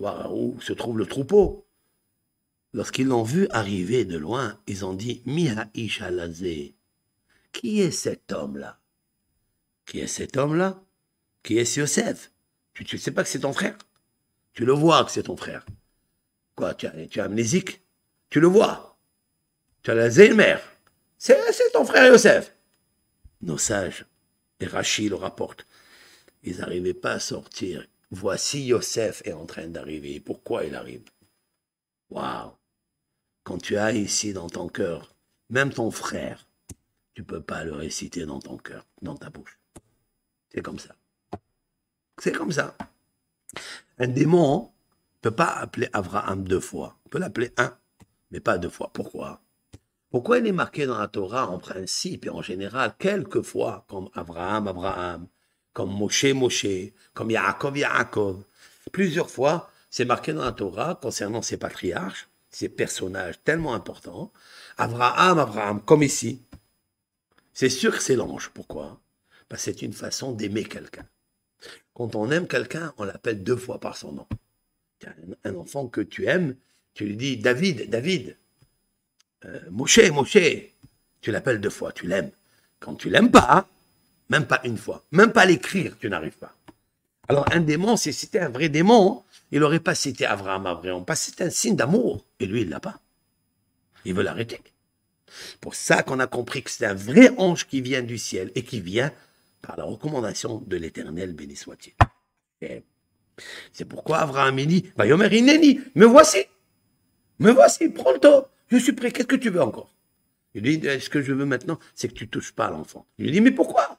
voir où se trouve le troupeau. Lorsqu'ils l'ont vu arriver de loin, ils ont dit Miha Ishalazé. Qui est cet homme-là? Qui est cet homme-là? Qui est Yosef Tu ne sais pas que c'est ton frère? Tu le vois que c'est ton frère. Quoi Tu es, amnésique? Tu le vois? Tu as la mère c'est ton frère Yosef? Nos sages, et Rachid le rapporte, ils n'arrivaient pas à sortir. Voici Yosef est en train d'arriver. Pourquoi il arrive? Waouh! Quand tu as ici dans ton cœur, même ton frère, tu peux pas le réciter dans ton cœur, dans ta bouche. C'est comme ça. C'est comme ça. Un démon ne peut pas appeler Abraham deux fois. On peut l'appeler un, mais pas deux fois. Pourquoi? Pourquoi il est marqué dans la Torah en principe et en général, quelquefois, comme Abraham, Abraham, comme Moshe, Moshe, comme Yaakov, Yaakov? Plusieurs fois, c'est marqué dans la Torah concernant ces patriarches, ces personnages tellement importants. Abraham, Abraham, comme ici. C'est sûr que c'est l'ange. Pourquoi? Parce que c'est une façon d'aimer quelqu'un. Quand on aime quelqu'un, on l'appelle deux fois par son nom. Un enfant que tu aimes, tu lui dis David, David. Euh, Moshe, Moshe, tu l'appelles deux fois, tu l'aimes. Quand tu l'aimes pas, même pas une fois, même pas l'écrire, tu n'arrives pas. Alors un démon, si c'était un vrai démon, il n'aurait pas cité Abraham, Abraham, parce que c'est un signe d'amour. Et lui, il l'a pas. Il veut l'arrêter. Pour ça qu'on a compris que c'est un vrai ange qui vient du ciel et qui vient par la recommandation de l'Éternel, béni soit-il. C'est pourquoi Abraham dit, bah, Yomer Ineni, me voici, me voici, temps. Je suis prêt, qu'est-ce que tu veux encore? Il dit, ce que je veux maintenant, c'est que tu touches pas l'enfant. Il lui dit, mais pourquoi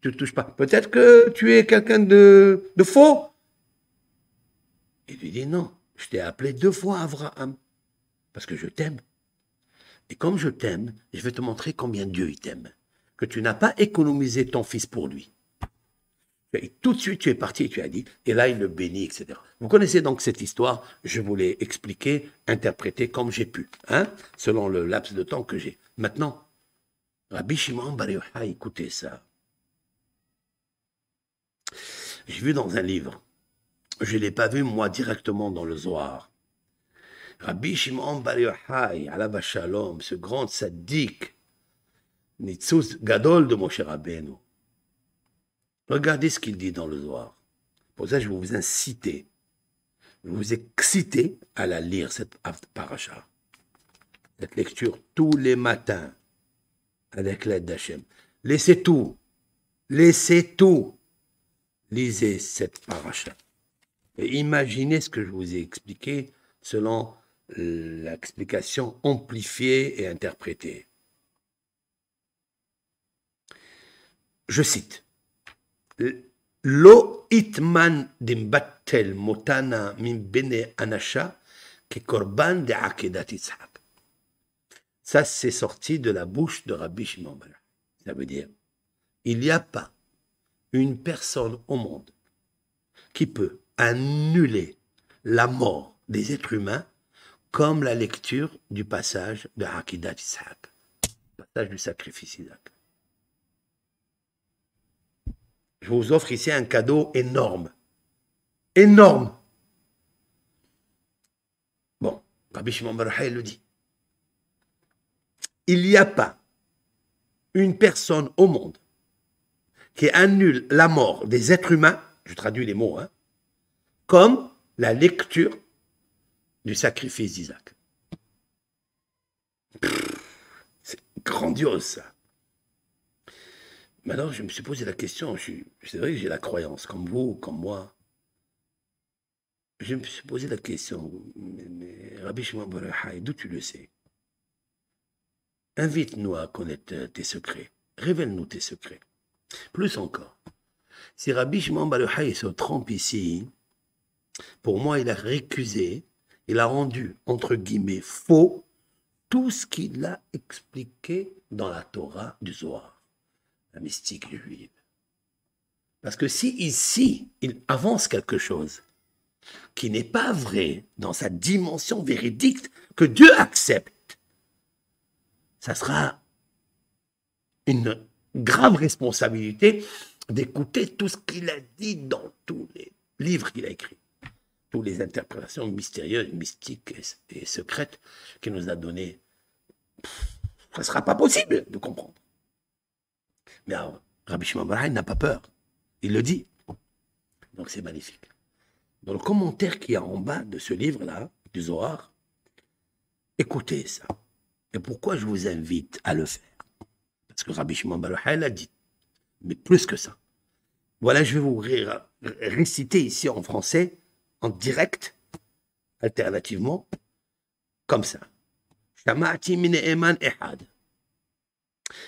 Tu ne touches pas? Peut-être que tu es quelqu'un de, de faux. Il lui dit, non, je t'ai appelé deux fois Abraham, parce que je t'aime. Et comme je t'aime, je vais te montrer combien Dieu t'aime. Que tu n'as pas économisé ton fils pour lui. Et tout de suite, tu es parti tu as dit, et là, il le bénit, etc. Vous connaissez donc cette histoire, je vous l'ai expliquée, interprétée comme j'ai pu, hein, selon le laps de temps que j'ai. Maintenant, Rabbi Shimon Bar Yochai, écoutez ça. J'ai vu dans un livre, je ne l'ai pas vu moi directement dans le Zohar. Rabbi Shimon Bar Yochai, Shalom, ce grand sadique, Nitzuz Gadol de Moshe Rabbeinu, Regardez ce qu'il dit dans le Zohar. Pour ça, je vais vous inciter, je vous exciter à la lire, cette paracha. Cette lecture tous les matins, avec l'aide d'Hachem. Laissez tout, laissez tout. Lisez cette paracha. Et imaginez ce que je vous ai expliqué selon l'explication amplifiée et interprétée. Je cite. Lo itman dimbattel motana min bene anasha ke korban de akedat Ça, c'est sorti de la bouche de Rabbi Shimon Ça veut dire, il n'y a pas une personne au monde qui peut annuler la mort des êtres humains comme la lecture du passage de Akedat Isaac, passage du sacrifice Isaac. Je vous offre ici un cadeau énorme. Énorme. Bon, Rabbi Shimon le dit. Il n'y a pas une personne au monde qui annule la mort des êtres humains, je traduis les mots, hein, comme la lecture du sacrifice d'Isaac. C'est grandiose ça. Maintenant, je me suis posé la question, c'est vrai que j'ai la croyance, comme vous, comme moi. Je me suis posé la question, mais, Rabbi Shimon d'où tu le sais? Invite-nous à connaître tes secrets. Révèle-nous tes secrets. Plus encore, si Rabbi Shimon se trompe ici, pour moi, il a récusé, il a rendu, entre guillemets, faux tout ce qu'il a expliqué dans la Torah du Zohar la mystique juive. Parce que si ici, il avance quelque chose qui n'est pas vrai dans sa dimension véridique que Dieu accepte, ça sera une grave responsabilité d'écouter tout ce qu'il a dit dans tous les livres qu'il a écrits, toutes les interprétations mystérieuses, mystiques et, secrètes qu'il nous a données. Ça ne sera pas possible de comprendre. Mais alors, Rabbi Shimon n'a pas peur. Il le dit. Donc c'est magnifique. Dans le commentaire qui est en bas de ce livre-là, du Zohar, écoutez ça. Et pourquoi je vous invite à le faire? Parce que Rabbi Shimon Bar a dit, mais plus que ça. Voilà, je vais vous réciter ici en français, en direct, alternativement, comme ça.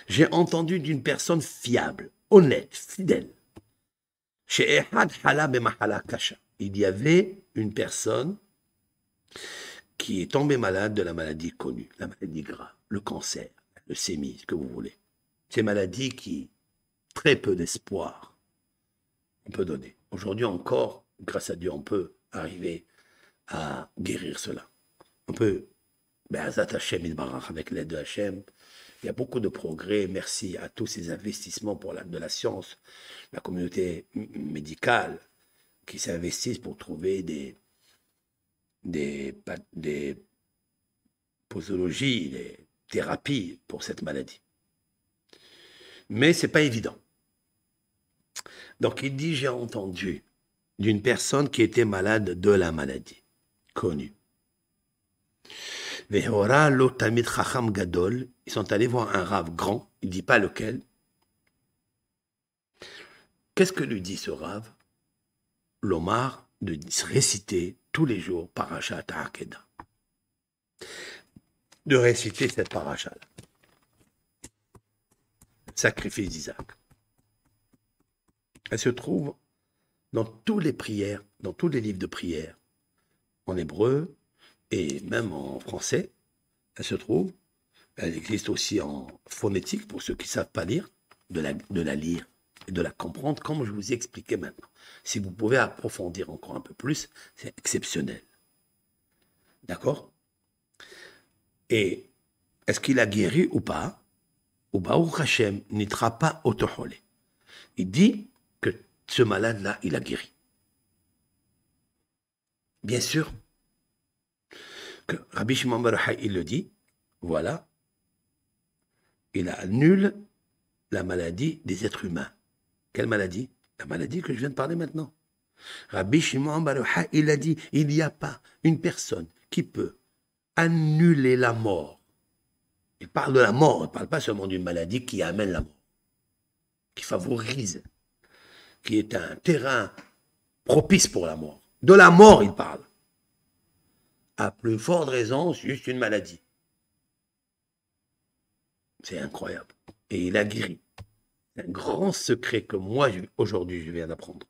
J'ai entendu d'une personne fiable, honnête, fidèle. Il y avait une personne qui est tombée malade de la maladie connue, la maladie grave, le cancer, le sémi, ce que vous voulez. Ces maladies qui, très peu d'espoir, on peut donner. Aujourd'hui encore, grâce à Dieu, on peut arriver à guérir cela. On peut, ben, avec l'aide de Hachem, il y a beaucoup de progrès. Merci à tous ces investissements pour la, de la science, la communauté médicale qui s'investissent pour trouver des, des, des posologies, des thérapies pour cette maladie. Mais ce n'est pas évident. Donc il dit, j'ai entendu d'une personne qui était malade de la maladie, connue. Ils sont allés voir un rave grand, il ne dit pas lequel. Qu'est-ce que lui dit ce rave? L'Omar de réciter tous les jours Parashat Akeda. De réciter cette paracha Sacrifice d'Isaac. Elle se trouve dans toutes les prières, dans tous les livres de prières, en hébreu, et même en français, elle se trouve. Elle existe aussi en phonétique pour ceux qui ne savent pas lire, de la, de la lire et de la comprendre comme je vous ai expliqué maintenant. Si vous pouvez approfondir encore un peu plus, c'est exceptionnel. D'accord? Et est-ce qu'il a guéri ou pas? Ou Baruch Hashem n'itra pas autoholé. Il dit ce malade-là, il a guéri. Bien sûr, Rabbi Shimon il le dit, voilà, il annule la maladie des êtres humains. Quelle maladie? La maladie que je viens de parler maintenant. Rabbi Shimon il a dit, il n'y a pas une personne qui peut annuler la mort. Il parle de la mort, il ne parle pas seulement d'une maladie qui amène la mort, qui favorise, qui est un terrain propice pour la mort. De la mort, il parle à plus forte raison, juste une maladie. C'est incroyable. Et il a guéri. C'est un grand secret que moi, aujourd'hui, je viens d'apprendre.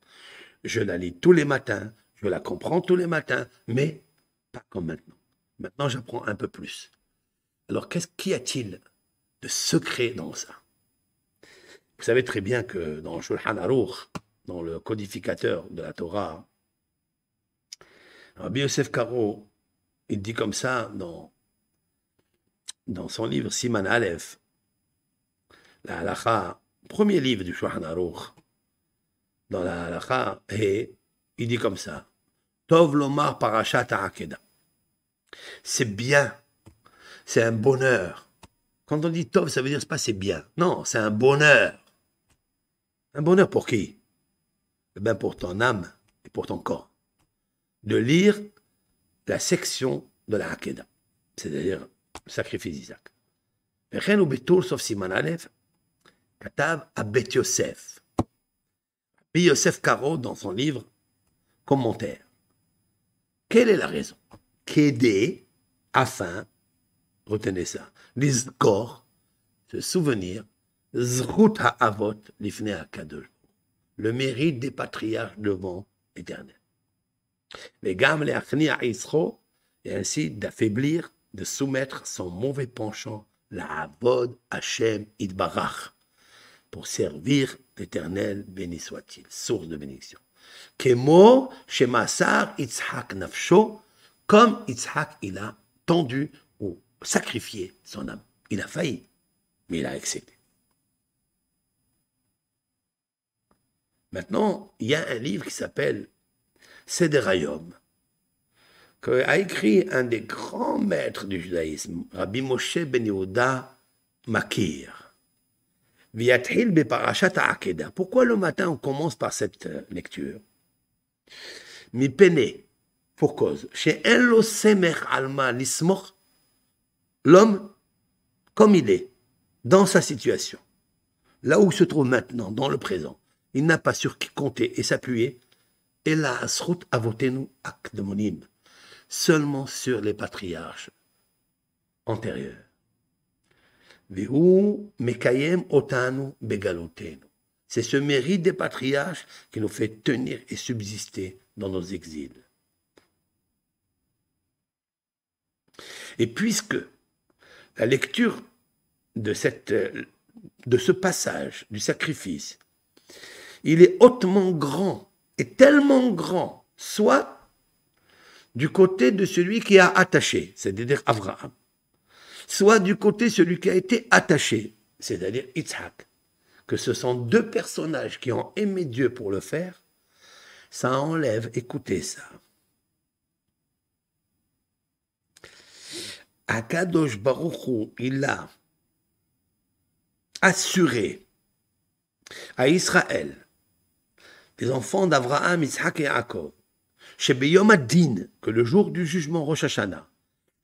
Je la lis tous les matins, je la comprends tous les matins, mais pas comme maintenant. Maintenant, j'apprends un peu plus. Alors, qu'est-ce qu'y a-t-il de secret dans ça? Vous savez très bien que dans Shulchan Aruch, dans le codificateur de la Torah, Rabbi Karo il dit comme ça dans, dans son livre Siman Aleph, la halakha, premier livre du Shulchan Aruch, dans la halakha, et il dit comme ça, Tov lomar parashat ha'akeda. C'est bien, c'est un bonheur. Quand on dit Tov, ça veut dire c'est pas c'est bien. Non, c'est un bonheur. Un bonheur pour qui Eh bien pour ton âme et pour ton corps. De lire la section de la Hakeda, c'est-à-dire le sacrifice d'Isaac. וכן הוא בטור סוף סימן א', כתב הבית יוסף. Rabbi Yosef Karo, dans son livre Commentaire. Quelle est la raison Qu'aider afin, retenez ça, l'izkor, se souvenir, zrut ha'avot l'ifne ha'kadosh, le mérite des patriarches devant l'éternel et ainsi d'affaiblir, de soumettre son mauvais penchant, la Abod Hashem Idbarach, pour servir l'Éternel, béni soit-il, source de bénédiction. Kemo Shemasar Itzhak Nafsho, comme Itzhak il a tendu ou sacrifié son âme. Il a failli, mais il a accepté. Maintenant, il y a un livre qui s'appelle Sederayom, qu'a écrit un des grands maîtres du judaïsme, Rabbi Moshe Ben Yehuda Makir. Pourquoi le matin on commence par cette euh, lecture? Mi pene, pour cause. Chez Alma l'homme, comme il est, dans sa situation, là où il se trouve maintenant, dans le présent, il n'a pas sur qui compter et s'appuyer, et la asrut avotenu akdemonim, seulement sur les patriarches antérieurs. C'est ce mérite des patriarches qui nous fait tenir et subsister dans nos exils. Et puisque la lecture de ce passage du sacrifice il est hautement grand et tellement grand, soit du côté de celui qui a attaché, c'est-à-dire Abraham, soit du côté de celui qui a été attaché, c'est-à-dire Yitzhak, que ce sont deux personnages qui ont aimé Dieu pour le faire, ça enlève, écoutez ça. Akadosh Baruch il a assuré à Israël les enfants d'Abraham, Isaac et Yaakov, chez Beyom Din, que le jour du jugement Rosh Hashanah,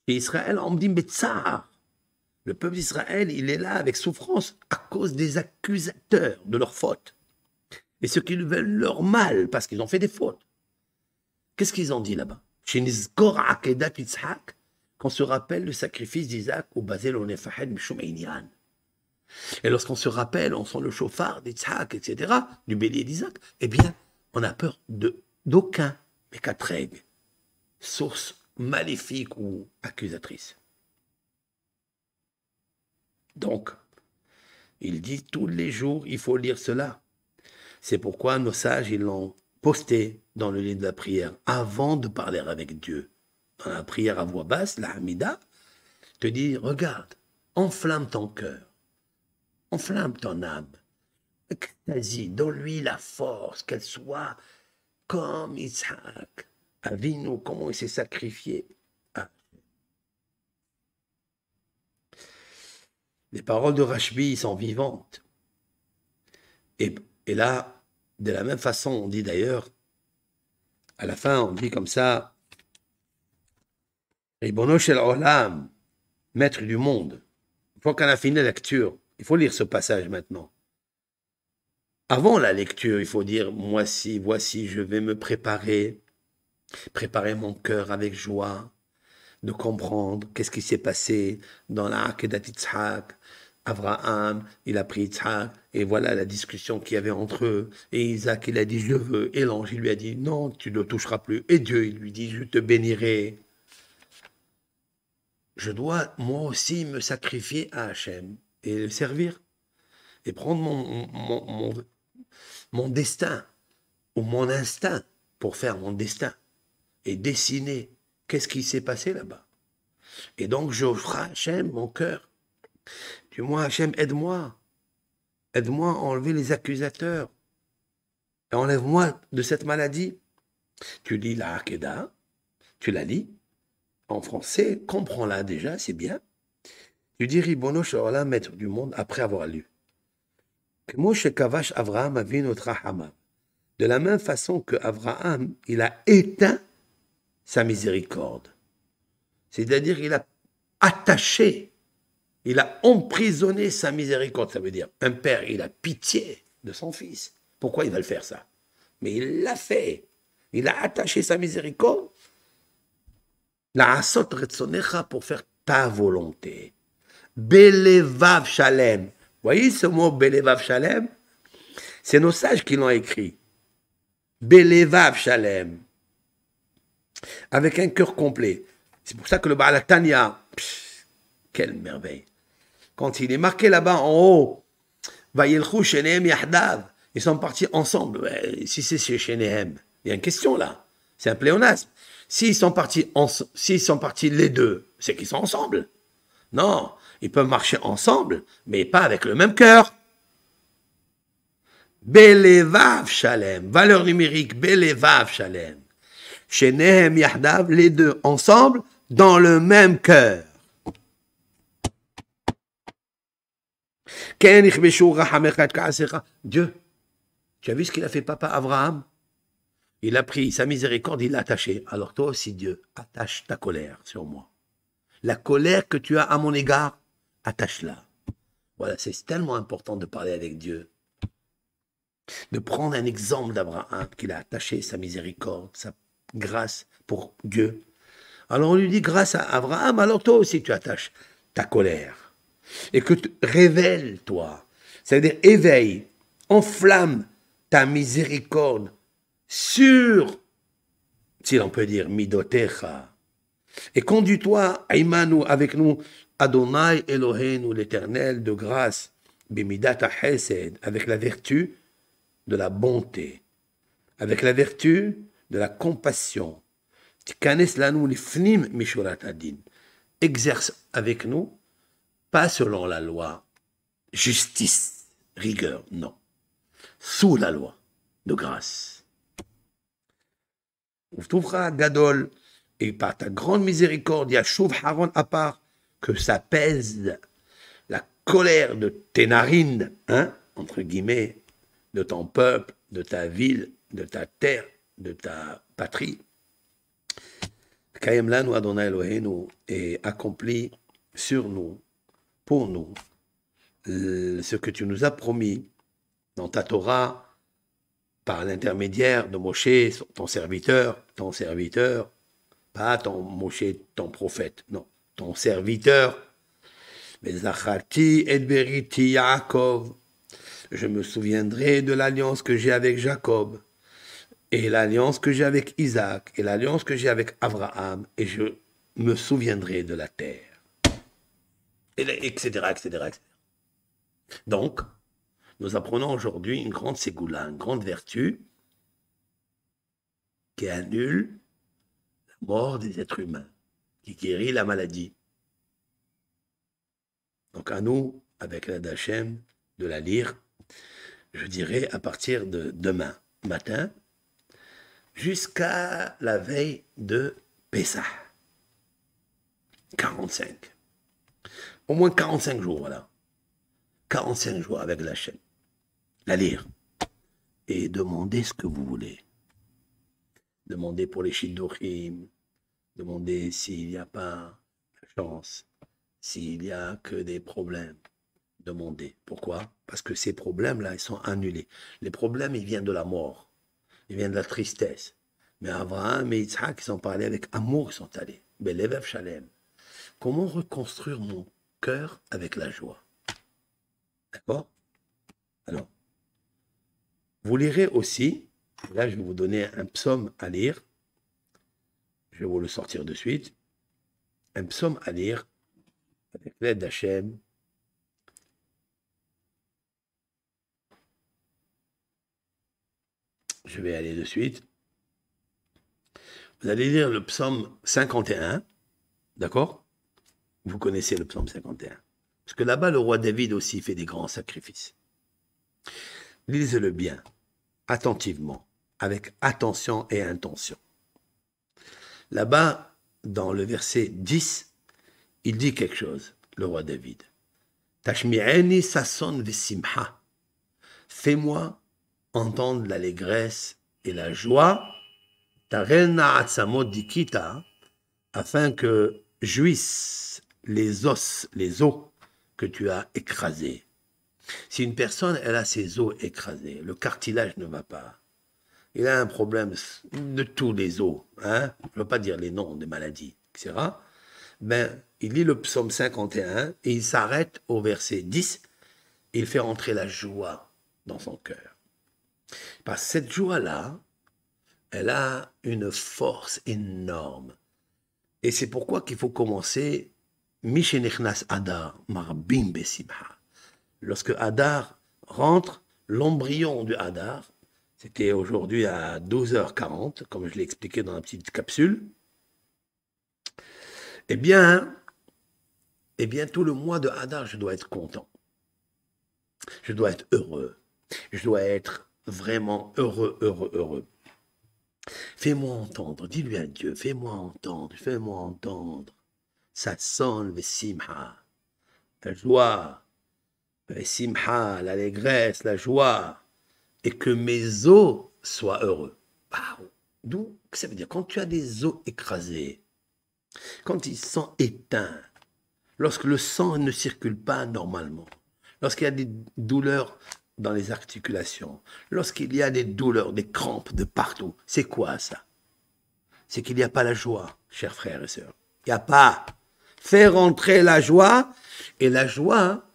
et Israël, dit Betzar, le peuple d'Israël, il est là avec souffrance à cause des accusateurs de leurs fautes. Et ceux qui veulent leur mal parce qu'ils ont fait des fautes. Qu'est-ce qu'ils ont dit là-bas? Qu'on se rappelle le sacrifice d'Isaac au Bazel Onefahed Mishumainian. Et lorsqu'on se rappelle, on sent le chauffard d'Isaac, etc., du bélier d'Isaac, eh bien, on a peur de d'aucun mécatreg, source maléfique ou accusatrice. Donc, il dit tous les jours, il faut lire cela. C'est pourquoi nos sages, ils l'ont posté dans le livre de la prière avant de parler avec Dieu. Dans la prière à voix basse, la Hamida, te dit, regarde, enflamme ton cœur enflamme ton âme. Vas-y, donne-lui la force, qu'elle soit comme Isaac. Avinu, comment il s'est sacrifié. Ah. Les paroles de Rashbi sont vivantes. Et, là, de la même façon, on dit d'ailleurs, à la fin, on dit comme ça, olam, maître du monde. Une fois qu'on a fini la lecture, il faut lire ce passage maintenant. Avant la lecture, il faut dire, moi si, voici, je vais me préparer, préparer mon cœur avec joie, de comprendre qu'est-ce qui s'est passé dans la Akedat. Abraham, il a pris Yitzhak, et voilà la discussion qu'il y avait entre eux. Et Isaac, il a dit, je veux. Et l'ange, il lui a dit, non, tu ne toucheras plus. Et Dieu, il lui dit, je te bénirai. Je dois, moi aussi, me sacrifier à Hachem et le servir et prendre mon, mon, mon, destin ou mon instinct pour faire mon destin et dessiner qu'est-ce qui s'est passé là-bas. Et donc à Hachem mon cœur. Moins, Hachem, aide-moi. Aide-moi à enlever les accusateurs. Enlève-moi de cette maladie. Tu lis la Hakeda, tu la lis en français, comprends-la déjà, c'est bien. Tu dis Ribono maître du monde, après avoir lu. Avraham De la même façon que Abraham, il a éteint sa miséricorde. C'est-à-dire, il a attaché, il a emprisonné sa miséricorde. Ça veut dire, un père, il a pitié de son fils. Pourquoi il va le faire ça? Mais il l'a fait. Il a attaché sa miséricorde. La asot pour faire ta volonté. Belevav Shalem. Voyez ce mot Belevav Shalem? C'est nos sages qui l'ont écrit. Belevav Shalem. Avec un cœur complet. C'est pour ça que le Baal quelle merveille. Quand il est marqué là-bas en haut, Vayelchu Shenehem Yahdav, ils sont partis ensemble. si c'est chez Shenehem, il y a une question là. C'est un pléonasme. S'ils sont s'ils sont partis les deux, c'est qu'ils sont ensemble. Non, Ils peuvent marcher ensemble, mais pas avec le même cœur. Belevav Shalem, valeur numérique, Belevav Shalem. Chez Nehem Yahdav, les deux ensemble, dans le même cœur. Dieu, tu as vu ce qu'il a fait papa Abraham Il a pris sa miséricorde, il l'a attaché. Alors toi aussi, Dieu, attache ta colère sur moi. La colère que tu as à mon égard, attache-la. Voilà, c'est tellement important de parler avec Dieu. De prendre un exemple d'Abraham, qu'il a attaché sa miséricorde, sa grâce pour Dieu. Alors on lui dit, grâce à Abraham, alors toi aussi tu attaches ta colère. Et que tu révèles, toi. C'est-à-dire, éveille, enflamme ta miséricorde sur, si l'on peut dire, midotecha. Et conduis-toi, Aïmanou, avec nous, Adonai Elohenu, l'éternel de grâce, bimidata hesed, avec la vertu de la bonté, avec la vertu de la compassion. Exerce avec nous, pas selon la loi, justice, rigueur, non. Sous la loi de grâce. Gadol, et par ta grande miséricorde, Yashuv Haron à part, que ça pèse la colère de tes narines, hein, entre guillemets, de ton peuple, de ta ville, de ta terre, de ta patrie. Kayem lanu Adonai Elohenu et accompli sur nous, pour nous, ce que tu nous as promis dans ta Torah, par l'intermédiaire de Moshe, ton serviteur, ton serviteur, pas ton Moshe, ton prophète, non, ton serviteur. Et Beriti Yaakov, je me souviendrai de l'alliance que j'ai avec Jacob, et l'alliance que j'ai avec Isaac, et l'alliance que j'ai avec Abraham, et je me souviendrai de la terre. etc., etc., etc. Donc, nous apprenons aujourd'hui une grande ségoula, une grande vertu qui annule la mort des êtres humains, qui guérit la maladie. Donc à nous, avec la d'Hachem, de la lire, je dirais à partir de demain matin jusqu'à la veille de Pessah. 45. Au moins 45 jours, voilà. 45 jours avec la chaîne la lire et demandez ce que vous voulez. Demandez pour les Shidduchim, demandez s'il n'y a pas de chance, s'il n'y a que des problèmes. Demandez. Pourquoi? Parce que ces problèmes-là, ils sont annulés. Les problèmes, ils viennent de la mort. Ils viennent de la tristesse. Mais Abraham et Yitzhak, ils sont parlés avec amour, ils sont allés. Belevev Shalem. Comment reconstruire mon cœur avec la joie? D'accord? Alors, vous lirez aussi, là je vais vous donner un psaume à lire, je vais vous le sortir de suite, un psaume à lire avec l'aide d'Hachem. Je vais aller de suite. Vous allez lire le psaume 51, d'accord? Vous connaissez le psaume 51. Parce que là-bas, le roi David aussi fait des grands sacrifices. Lisez-le bien attentivement, avec attention et intention. Là-bas, dans le verset 10, il dit quelque chose, le roi David. Tashmi'eni sason vesimha. Fais-moi entendre l'allégresse et la joie, dikita, afin que jouissent les os, les os que tu as écrasés. Si une personne, elle a ses os écrasés, le cartilage ne va pas, il a un problème de tous les os, hein, je ne veux pas dire les noms des maladies, etc., ben, il lit le psaume 51 et il s'arrête au verset 10 et il fait rentrer la joie dans son cœur. Parce que cette joie-là, elle a une force énorme. Et c'est pourquoi qu'il faut commencer Adar, Marbim lorsque Hadar rentre, l'embryon du Hadar, c'était aujourd'hui à 12h40, comme je l'ai expliqué dans la petite capsule, eh bien, eh bien, tout le mois de Hadar, je dois être content. Je dois être heureux. Je dois être vraiment heureux, heureux, heureux. Fais-moi entendre, dis-lui à Dieu, fais-moi entendre, fais-moi entendre. Ça sonne le simha, la joie, le simha, l'allégresse, la joie, et que mes os soient heureux. D'où ça veut dire? Quand tu as des os écrasés, quand ils sont éteints, lorsque le sang ne circule pas normalement, lorsqu'il y a des douleurs dans les articulations, lorsqu'il y a des douleurs, des crampes de partout, c'est quoi ça? C'est qu'il n'y a pas la joie, chers frères et sœurs. Il n'y a pas. Faire entrer la joie, et la joie,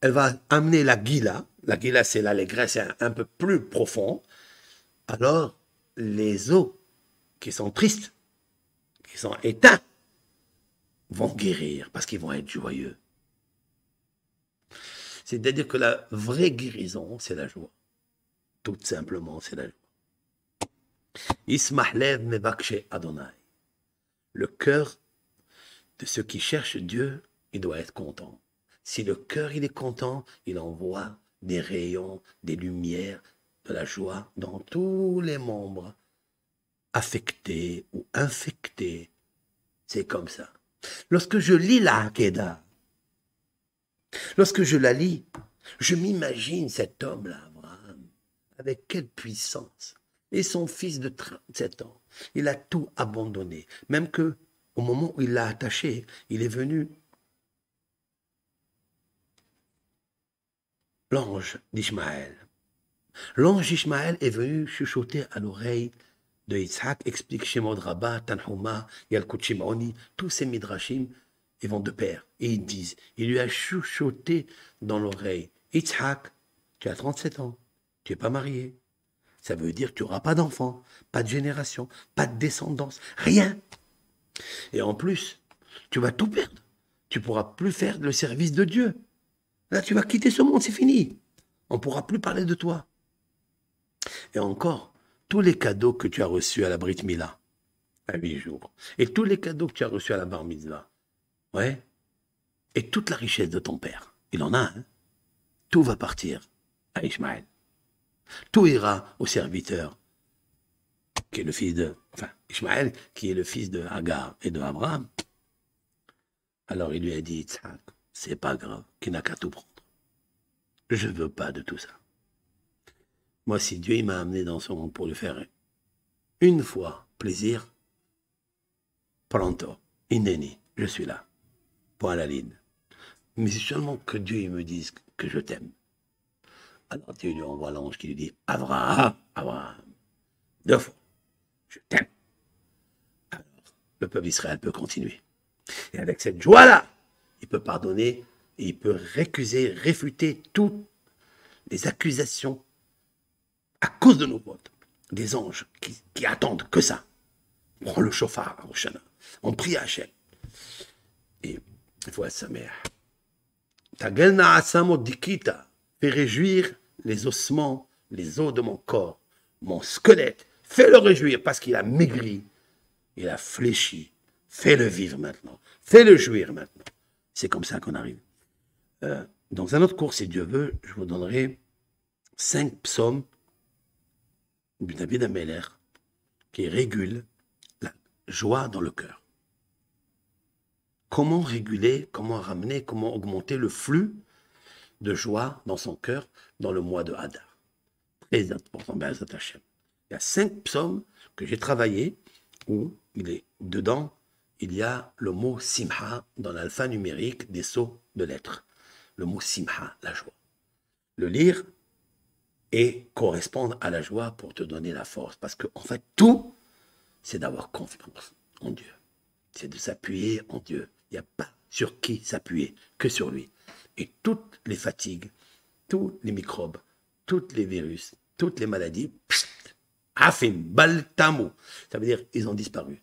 elle va amener la guila. La guila, c'est l'allégresse un, un peu plus profond. Alors, les os qui sont tristes, qui sont éteints, vont guérir parce qu'ils vont être joyeux. C'est-à-dire que la vraie guérison, c'est la joie. Tout simplement, c'est la joie. Ismahlev mevakshe Adonai. Le cœur de ceux qui cherchent Dieu, il doit être content. Si le cœur il est content, il envoie des rayons, des lumières, de la joie dans tous les membres affectés ou infectés. C'est comme ça. Lorsque je lis la Hakeda, Lorsque je la lis, je m'imagine cet homme-là, Abraham, avec quelle puissance. Et son fils de 37 ans, il a tout abandonné. Même que, au moment où il l'a attaché, il est venu l'ange d'Ishmaël. L'ange d'Ishmaël est venu chuchoter à l'oreille de Yitzhak, explique Shemod Rabbah, Tanhuma, Yalkut tous ces midrashim ils vont de pair. Et ils disent, il lui a chuchoté dans l'oreille, Itzhak, tu as 37 ans, tu n'es pas marié. Ça veut dire que tu n'auras pas d'enfant, pas de génération, pas de descendance, rien. Et en plus, tu vas tout perdre. Tu pourras plus faire le service de Dieu. Là, tu vas quitter ce monde, c'est fini. On ne pourra plus parler de toi. Et encore, tous les cadeaux que tu as reçus à la Brit Mila, à huit jours, et tous les cadeaux que tu as reçus à la Bar Mitzvah, Ouais. Et toute la richesse de ton père, il en a, hein Tout va partir à Ishmaël. Tout ira au serviteur, qui est le fils de, enfin, Ishmaël, qui est le fils de Hagar et de Abraham. Alors il lui a dit, c'est pas grave, qu'il n'a qu'à tout prendre. Je veux pas de tout ça. Moi, si Dieu m'a amené dans son monde pour lui faire une fois plaisir, pronto, inéni, je suis là point à la ligne. Mais c'est seulement que Dieu me dise que je t'aime. Alors Dieu lui envoie l'ange qui lui dit Abraham, Abraham, deux fois, je t'aime. Alors, le peuple d'Israël peut continuer. Et avec cette joie-là, il peut pardonner et il peut récuser, réfuter toutes les accusations à cause de nos votes. Des anges qui, attendent que ça. On le chauffard au On prie à Hachem. Et être sa mère. Fais réjouir les ossements, les os de mon corps, mon squelette. Fais-le réjouir parce qu'il a maigri, il a fléchi. Fais-le vivre maintenant. Fais-le jouir maintenant. C'est comme ça qu'on arrive. Euh, dans un autre cours, si Dieu veut, je vous donnerai cinq psaumes du David Améler qui régulent la joie dans le cœur comment réguler, comment ramener, comment augmenter le flux de joie dans son cœur dans le mois de Hadar. Très important, Il y a cinq psaumes que j'ai travaillés où il est dedans, il y a le mot simha dans l'alphanumérique des sauts de lettres. Le mot simha, la joie. Le lire et correspondre à la joie pour te donner la force. Parce qu'en en fait, tout, c'est d'avoir confiance en Dieu. C'est de s'appuyer en Dieu. Il n'y a pas sur qui s'appuyer que sur lui. Et toutes les fatigues, tous les microbes, tous les virus, toutes les maladies, afim, baltamu. Ça veut dire ils ont disparu.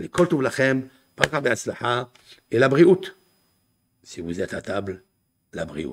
Les koltouv lachem, et la brioute. Si vous êtes